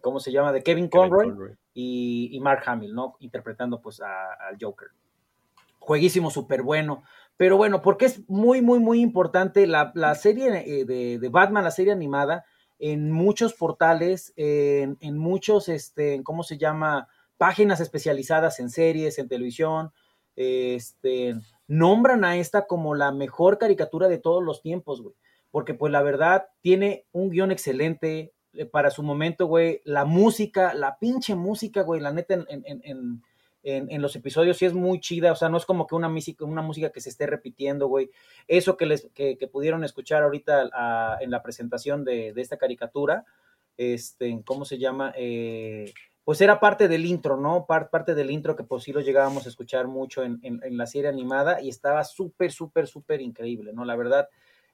¿cómo se llama? De Kevin Kevin Conroy, Conroy. y, y Mark Hamill, ¿no? Interpretando pues a- al Joker. Jueguísimo, súper bueno. Pero bueno, porque es muy, muy, muy importante la, la serie eh, de, de Batman, la serie animada, en muchos portales, en, muchos, este, ¿cómo se llama? Páginas especializadas en series, en televisión, este, nombran a esta como la mejor caricatura de todos los tiempos, güey. Porque pues la verdad tiene un guion excelente eh, para su momento, güey. La música, la pinche música, güey, la neta en, en, en, en- en- los episodios sí es muy chida, o sea, no es como que una música, una música que se esté repitiendo, güey. Eso que les que, pudieron escuchar ahorita ah, en la presentación de, de esta caricatura, este, ¿cómo se llama? Eh, pues era parte del intro, ¿no? Par- parte del intro que pues sí lo llegábamos a escuchar mucho en- en la serie animada y estaba súper, súper, súper increíble, ¿no? La verdad,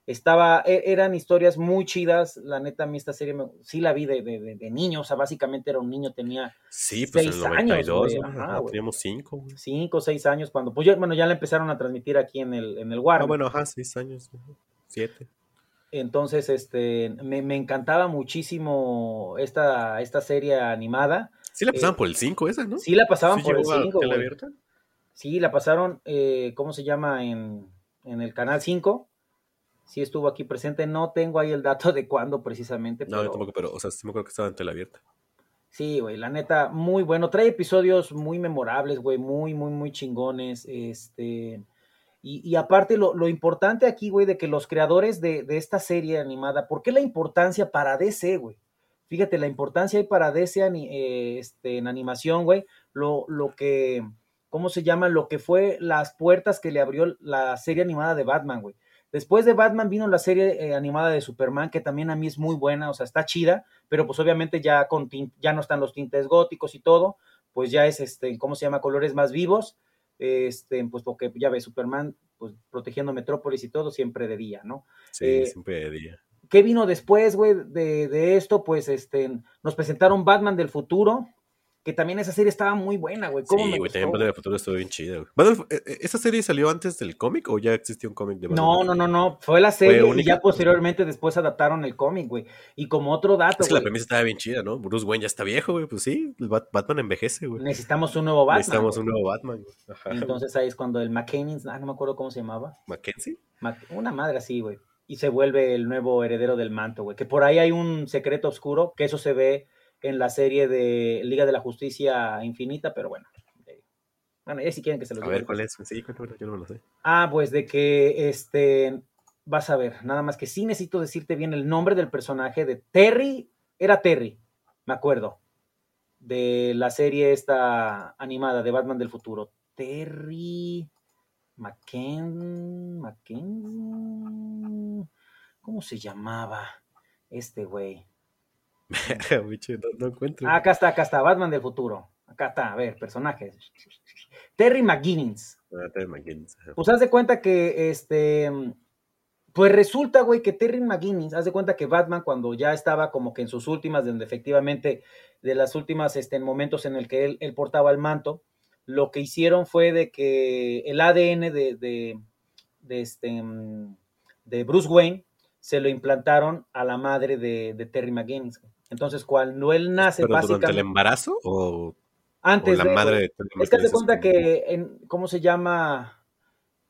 estaba, e- eran historias muy chidas, la neta a mí esta serie me- sí la vi de, de, de- niño, o sea, básicamente era un niño, tenía Sí, pues en seis el años, 92, güey, ¿no? ajá, güey. teníamos cinco, güey. cinco seis años cuando, pues ya, bueno, ya la empezaron a transmitir aquí en el, en el Warner. Ah, bueno, ajá, seis años, siete. Entonces, este, me, me encantaba muchísimo esta, esta serie animada. Sí la pasaban Eh, por el 5 esa, ¿no? Sí la pasaban ¿Sí por el llegó a 5. tele abierta? Sí, la pasaron, eh, ¿cómo se llama? En, en el canal 5. Sí estuvo aquí presente. No tengo ahí el dato de cuándo precisamente. No, yo tampoco, pero, o sea, sí me acuerdo que estaba en tele abierta. Sí, güey, la neta, muy bueno. Trae episodios muy memorables, güey, muy, muy, muy chingones. Este. Y, y aparte, lo, lo importante aquí, güey, de que los creadores de, de esta serie animada, ¿por qué la importancia para DC, güey? Fíjate, la importancia hay para DC eh, este, en animación, güey. Lo, lo que, ¿cómo se llama? Lo que fue las puertas que le abrió la serie animada de Batman, güey. Después de Batman vino la serie eh, animada de Superman, que también a mí es muy buena, o sea, está chida, pero pues obviamente ya, con ya no están los tintes góticos y todo, pues ya es, este, ¿cómo se llama? Colores más vivos, este, pues porque ya ves, Superman, pues protegiendo Metrópolis y todo, siempre de día, ¿no? Sí, Eh, siempre de día. ¿Qué vino después, güey, de, de esto? Pues este, nos presentaron Batman del futuro, que también esa serie estaba muy buena, güey. ¿Cómo Sí, me güey, gustó, también Batman del Futuro estuvo bien chida, güey. Batman- eh, eh, ¿Esa serie salió antes del cómic o ya existía un cómic de Batman? No, no, no, no. Fue la serie y única? ya posteriormente después adaptaron el cómic, güey. Y como otro dato, Es que la premisa estaba bien chida, ¿no? Bruce Wayne ya está viejo, güey. Pues sí, Batman envejece, güey. necesitamos un nuevo Batman. Necesitamos güey. un nuevo Batman, güey. Ajá. Entonces ahí es cuando el McKinney, ah, no me acuerdo cómo se llamaba. ¿Mackenzie? Mac- Una madre así, güey. Y se vuelve el nuevo heredero del manto, güey. Que por ahí hay un secreto oscuro, que eso se ve en la serie de Liga de la Justicia Infinita, pero bueno. eh, Bueno, ya si quieren que se los A diga. ver, ¿cuál es? Sí, yo no me lo sé. Ah, pues de que este vas a ver, nada más que sí necesito decirte bien el nombre del personaje de Terry, era Terry, me acuerdo, de la serie esta animada de Batman del futuro. Terry McKen, McKen, ¿cómo se llamaba este güey? Bicho, no, no encuentro. Acá está, acá está, Batman del futuro. Acá está, a ver, personajes. Terry McGuinness. Ah, Terry McGinnis, ajá. Pues haz de cuenta que este. Pues resulta, güey, que Terry McGuinness, haz de cuenta que Batman, cuando ya estaba como que en sus últimas, donde efectivamente, de las últimas este, momentos en el que él, él portaba el manto, lo que hicieron fue de que el ADN de, de, de este, de Bruce Wayne se lo implantaron a la madre de, de Terry McGuinness. güey. Entonces, cuando él nace, ¿Pero durante el básicamente. embarazo o, Antes o la de, madre de Es que McGinnis cuenta que, en, ¿cómo se llama?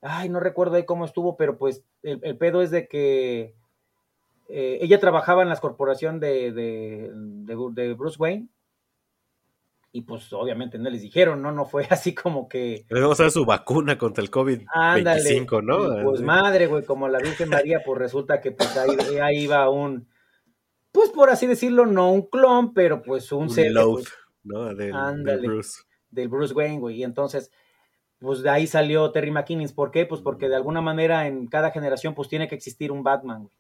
Ay, no recuerdo ahí cómo estuvo, pero pues el, el pedo es de que eh, ella trabajaba en la corporación de, de, de- Bruce Wayne y pues obviamente no les dijeron, ¿no? No fue así como que... Le vamos a dar su vacuna contra el Ándale. COVID-25, ¿no? Y, Pues madre, güey, como la Virgen María, pues resulta que pues ahí, ahí iba un, pues por así decirlo, no un clon, pero pues un, un ser load, pues, ¿no? Del, del Ándale. Bruce. del Bruce Wayne, güey. Y entonces, pues de ahí salió Terry McKinnon. ¿Por qué? Pues porque de alguna manera en cada generación pues tiene que existir un Batman, güey.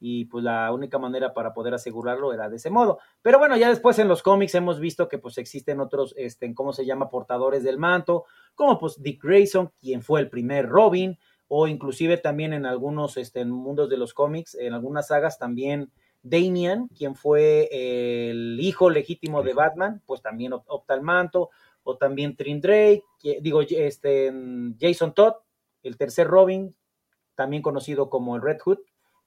Y pues la única manera para poder asegurarlo era de ese modo. Pero bueno, ya después en los cómics hemos visto que pues existen otros, este, ¿cómo se llama? Portadores del manto, como pues Dick Grayson, quien fue el primer Robin, o inclusive también en algunos este, mundos de los cómics, en algunas sagas también Damian, quien fue el hijo legítimo de Batman, pues también op- opta al manto, o también Trin Drake, que- digo, este, Jason Todd, el tercer Robin, también conocido como el Red Hood,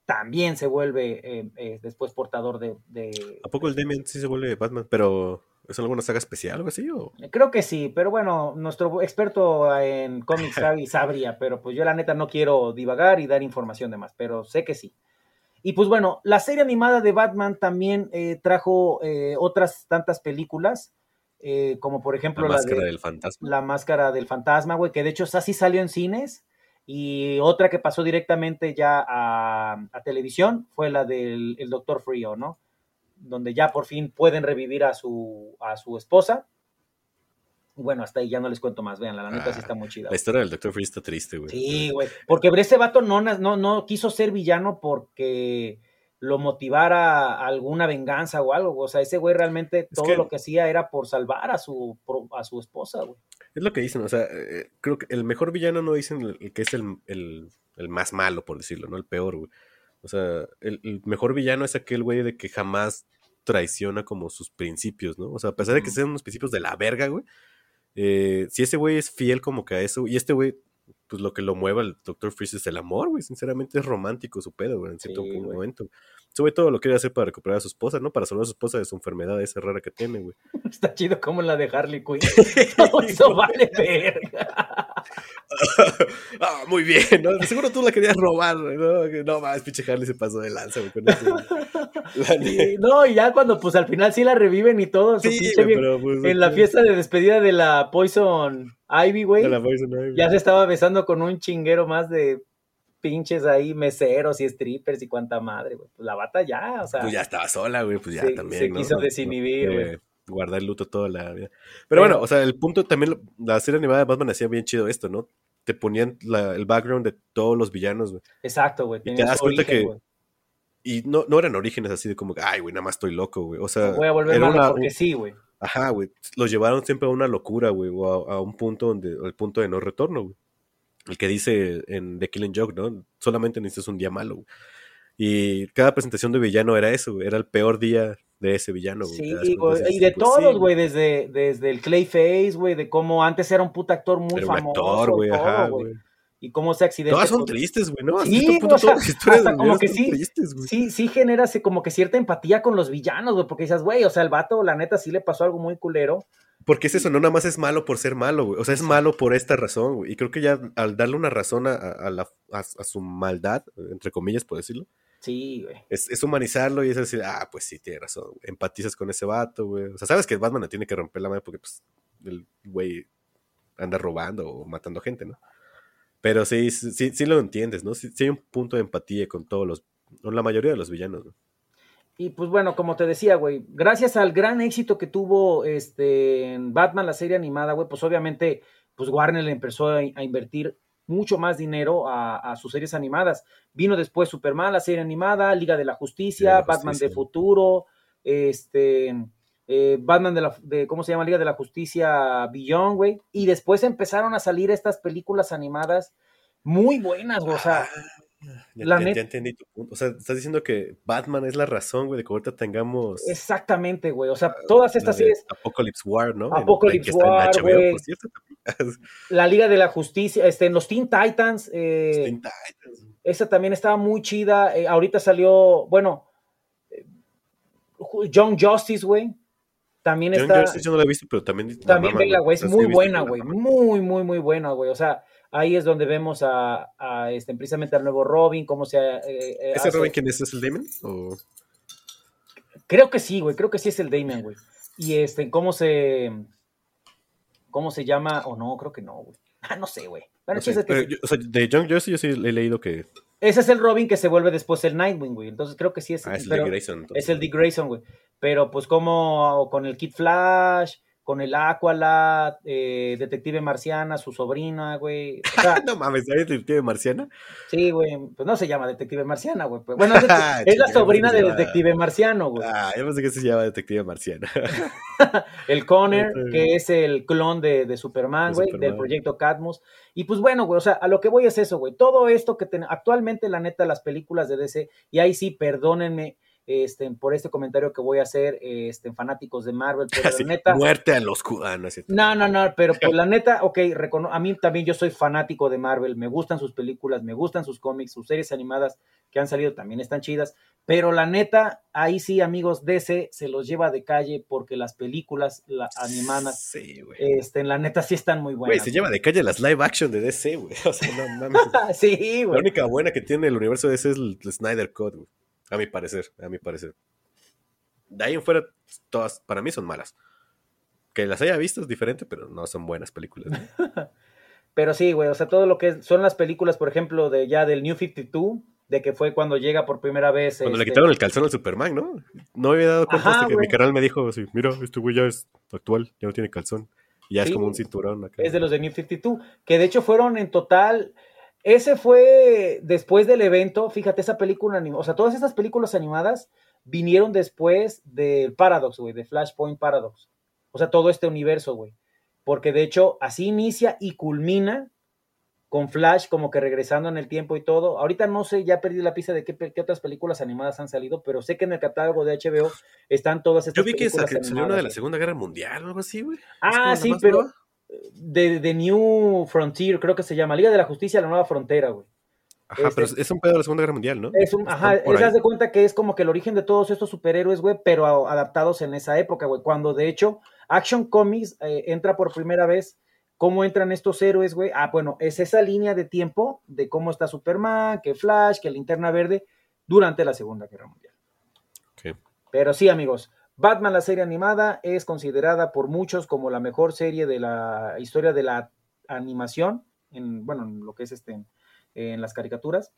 también se vuelve eh, eh, después portador de, de- ¿A poco el Damien sí se vuelve Batman? ¿Pero es alguna saga especial o algo así? O? Creo que sí, pero bueno, nuestro experto en cómics sabría, pero pues yo la neta no quiero divagar y dar información de más, pero sé que sí. Y pues bueno, la serie animada de Batman también eh, trajo eh, otras tantas películas, eh, como por ejemplo La la, máscara de del fantasma. La Máscara del Fantasma, güey, que de hecho esa sí salió en cines, y otra que pasó directamente ya a, a televisión fue la del el Doctor Frío, ¿no? Donde ya por fin pueden revivir a su, a su esposa. Bueno, hasta ahí ya no les cuento más, vean, la neta sí está muy chida. La historia del Doctor Freeze está triste, güey. Sí, güey. Porque ese vato no, no, no quiso ser villano porque lo motivara a alguna venganza o algo. O sea, ese güey realmente todo que- lo que hacía era por salvar a su, a su esposa, güey. Es lo que dicen, o sea, eh, creo que el mejor villano no dicen el, el que es el, el- el más malo, por decirlo, ¿no? El peor, güey. O sea, el, mejor villano es aquel güey de que jamás traiciona como sus principios, ¿no? O sea, a pesar de que sean unos principios de la verga, güey, eh, si ese güey es fiel como que a eso, y este güey, pues lo que lo mueve al Dr. Freeze es el amor, güey, sinceramente es romántico su pedo, güey, en cierto Sí, momento. Güey todo lo quiere hacer para recuperar a su esposa, ¿no? Para salvar a su esposa de su enfermedad esa rara que tiene, güey. Está chido como la de Harley Quinn. Todo eso vale verga. ah, muy bien, ¿no? Seguro tú la querías robar, güey, ¿no? No más, pinche Harley se pasó de lanza, güey, con eso. güey. No, y ya cuando pues al final sí la reviven y todo. su Sí, pinche güey, pero pues. en la fiesta de despedida de la Poison Ivy, güey. De la Poison Ivy. Ya se estaba besando con un chinguero más de pinches ahí, meseros y strippers y cuánta madre, güey. Pues la bata ya, o sea. Pues ya estaba sola, güey, pues ya Se- también. se ¿no? quiso desinhibir, güey. eh, Guardar el luto toda la vida. Pero, bueno, o sea, el punto también, la serie animada de Batman hacía bien chido esto, ¿no? Te ponían la- el background de todos los villanos, güey. Exacto, güey. te tenía das cuenta origen, que güey. Y no, no eran orígenes así de como, ay, güey, nada más estoy loco, güey. O sea, Voy a volver malo una- porque sí, güey. Ajá, güey. Los llevaron siempre a una locura, güey, o a, a un punto donde, el punto de no retorno, güey. El que dice en The Killing Joke, ¿no? Solamente necesitas un día malo, güey. Y cada presentación de villano era eso, güey. Era el peor día de ese villano, güey. Sí, güey, y de pues, todos, sí, güey, desde, desde el Clayface, güey, de cómo antes era un puto actor muy Era un famoso. actor, güey, todo, ajá, güey. Y cómo se accidenta. Todas son tristes, güey, ¿no? Sí, cierto punto o sea, todas las historias hasta de como que sí, tristes, güey. sí, sí genera así como que cierta empatía con los villanos, güey, porque dices, güey, o sea, el vato, la neta, sí le pasó algo muy culero. Porque es eso, no nada más es malo por ser malo, güey. O sea, es malo por esta razón, güey. Y creo que ya al darle una razón a, a la- a- a su maldad, entre comillas, por decirlo, Sí, güey. es, es humanizarlo y es decir, ah, pues sí, tiene razón. güey. Empatizas con ese vato, güey. O sea, sabes que Batman le tiene que romper la madre porque, pues, el güey anda robando o matando gente, ¿no? Pero sí, sí, sí, lo entiendes, ¿no? Sí, sí hay un punto de empatía con todos los, con la mayoría de los villanos, ¿no? Y pues bueno, como te decía, güey, gracias al gran éxito que tuvo este en Batman, la serie animada, güey, pues obviamente, pues Warner le empezó a, a invertir mucho más dinero a, a sus series animadas. Vino después Superman, la serie animada, Liga de la Justicia, Liga de la Batman de. Futuro, este, eh, Batman de la, de, ¿cómo se llama? Liga de la Justicia Beyond, güey. Y después empezaron a salir estas películas animadas muy buenas, güey, o sea, Ya, La ya- net- ya entendí tu punto. O sea, estás diciendo que Batman es la razón, güey, de que ahorita tengamos exactamente, güey, o sea, todas la estas series, Apocalypse War, ¿no? Apocalypse en War, HBO, güey. por cierto, también. la Liga de la Justicia, este, en los Teen Titans, eh, Teen Titans. esa también estaba muy chida. eh, ahorita salió, bueno, eh, Ju- Young Justice, güey. También Young está. Justice yo no la he visto, pero también. la también vela, güey. Es muy buena, la güey. Muy, muy, muy buena, güey. O sea, ahí es donde vemos a, a, este, precisamente al nuevo Robin, cómo se. eh, eh, ¿Ese hace- Robin quién es? ¿Es el Damon? ¿O... Creo que sí, güey. Creo que sí es el Damian, güey. Y este, cómo se. ¿Cómo se llama? O no, creo que no, güey. Ah, no sé, güey. Bueno, no sé, que pero sí. yo- o sea, de Young Justice yo sí he leído que. Ese es el Robin que se vuelve después el Nightwing, güey. Entonces creo que sí es. Ah, es el de Grayson. entonces. Es el Dick Grayson, güey. Pero pues como con el Kid Flash, con el Aqualad, eh, Detective Marciana, su sobrina, güey. O sea, no mames, ¿hay detective marciana? sí, güey. Pues no se llama Detective Marciana, güey. pues, Bueno, es, es la sobrina de Detective Marciano, güey. Ah, yo pensé que se llama detective marciana. El Connor, Ok. que es el clon de, de Superman, güey, del proyecto Cadmus. Y pues bueno, güey, o sea, a lo que voy es eso, güey. Todo esto que ten- actualmente, la neta, las películas de DC, y ahí sí, perdónenme este, por este comentario que voy a hacer, este, fanáticos de Marvel, pero la neta. muerte a los cubanos. No, no, no, pero pues la neta, ok, recono- a mí también yo soy fanático de Marvel, me gustan sus películas, me gustan sus cómics, sus series animadas que han salido también están chidas, pero la neta, ahí sí, amigos, DC se los lleva de calle porque las películas la, animadas, Sí, este, la neta sí están muy Güey, buenas. se lleva de calle las live action de DC, güey. O sea, no mames. sí, La güey. única buena que tiene el universo de DC es el, el Snyder Code, güey. A mi parecer, a mi parecer. De ahí en fuera, todas para mí son malas. Que las haya visto es diferente, pero no son buenas películas. ¿no? Pero sí, güey, o sea, todo lo que son las películas, por ejemplo, de ya del New 52, de que fue cuando llega por primera vez. Cuando le este, quitaron el calzón al Superman, ¿no? No me había dado cuenta Ajá, hasta que güey. mi canal me dijo así, mira, este güey ya es actual, ya no tiene calzón. Y ya Sí, es como un cinturón acá. es de los de New 52, que de hecho fueron en total, ese fue después del evento, fíjate, esa película animada, o sea, todas estas películas animadas vinieron después del Paradox, güey, de Flashpoint Paradox. O sea, todo este universo, güey. Porque de hecho así inicia y culmina con Flash como que regresando en el tiempo y todo. Ahorita no sé, ya perdí la pista de qué, otras películas animadas han salido, pero sé que en el catálogo de HBO están todas estas Yo vi que películas salió una de la. Segunda Guerra Mundial o algo así, güey. ¿Es Ah, sí, pero? De, de New Frontier, creo que se llama, Liga de la Justicia, la nueva frontera, güey. Ajá, este- pero es- es un pedo de la Segunda Guerra Mundial, ¿no? Es un, ajá, es, ahí. haz de cuenta que es como que el origen de todos estos superhéroes, güey, pero a- adaptados en esa época, güey, cuando de hecho Action Comics eh, entra por primera vez, ¿cómo entran estos héroes, güey? Ah, bueno, es esa línea de tiempo de cómo está Superman, que Flash, que Linterna Verde, durante la Segunda Guerra Mundial. Ok. Pero sí, amigos, Batman, la serie animada, es considerada por muchos como la mejor serie de la historia de la animación, en, bueno, en lo que es este, en, las caricaturas.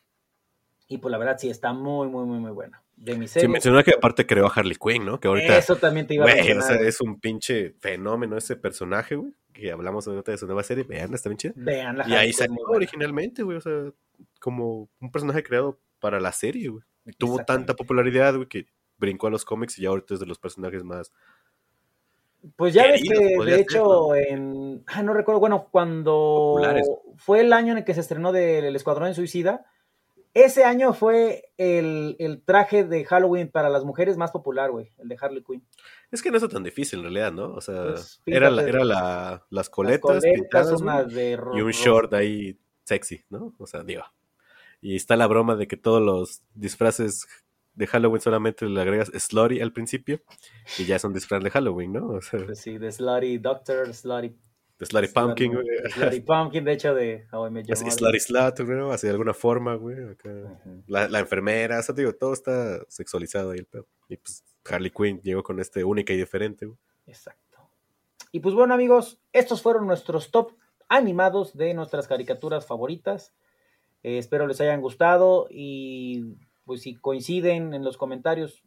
Y pues la verdad sí está muy, muy, muy, muy buena. De mi Sí, serie. mencionó que aparte creó a Harley Quinn, ¿no? Que ahorita, Eso también te iba a güey, o mencionar. sea, es un pinche fenómeno ese personaje, güey. Que hablamos ahorita de su nueva serie, vean, está bien chida. Vean la Y ahí salió originalmente, güey, o sea, como un personaje creado para la serie, güey. Tuvo tanta popularidad, güey, que brincó a los cómics y ya ahorita es de los personajes más Pues ya ves que, de ser, hecho, en. ah, no recuerdo, bueno, cuando Populares. fue el año en el que se estrenó del Escuadrón Suicida, ese año fue el, el traje de Halloween para las mujeres más popular, güey, el de Harley Quinn. Es que no está tan difícil en realidad, ¿no? O sea, Pues, era, la, era la, las Las coletas, pintadas, de y un short ahí sexy, ¿no? O sea, digo. Y está la broma de que todos los disfraces de Halloween solamente le agregas slutty al principio y ya es un disfraz de Halloween, ¿no? O sea, Pues sí, de Slutty Doctor, Slutty. de slutty pumpkin, güey. Slutty Pumpkin, de hecho, de How I Met Your slutty slut, güey, así de alguna forma, güey. acá. Ujú. La, la enfermera, o sea, digo, todo está sexualizado ahí el pedo. Y pues Harley Quinn llegó con este única y diferente, güey. Exacto. Y pues bueno, amigos, estos fueron nuestros top animados de nuestras caricaturas favoritas. Eh, espero les hayan gustado y pues si coinciden en los comentarios,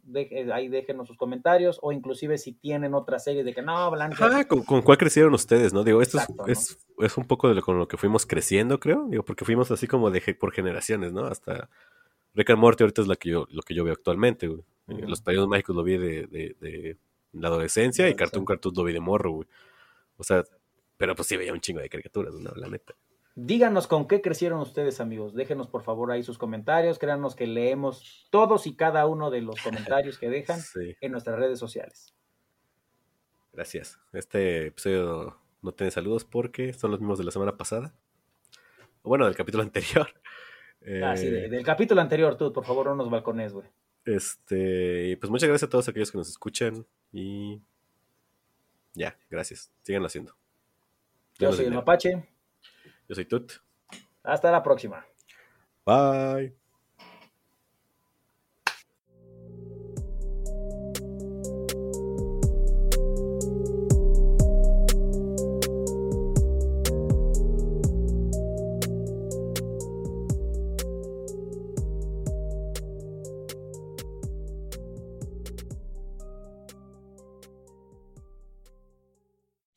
ahí déjenos sus comentarios o inclusive si tienen otra serie de que no, Blanca. Ah, ¿con, con cuál crecieron ustedes, no? Digo, esto es- es, es un poco de lo, con lo que fuimos creciendo, creo. Digo, porque fuimos así como de por generaciones, ¿no? Hasta Rick and Morty ahorita es la que yo, lo que yo veo actualmente, güey. Ujú. Los Padrinos Mágicos lo vi de, de- de la adolescencia y Cartoon Cartoon lo vi de morro, güey. O sea, pero pues sí veía un chingo de caricaturas, ¿no? La neta. Díganos con qué crecieron ustedes, amigos. Déjenos por favor ahí sus comentarios. Créanos que leemos todos y cada uno de los comentarios que dejan Sí, en nuestras redes sociales. gracias. Este episodio no tiene saludos porque son los mismos de la semana pasada. Bueno, del capítulo anterior. Ah, sí, Eh, de- del capítulo anterior, tú, por favor, no nos balcones, güey. Este, pues muchas gracias a todos aquellos que nos escuchan y ya, gracias. Síganlo haciendo. Yo soy el. Mapache. Yo soy Tut. Hasta la próxima. Bye.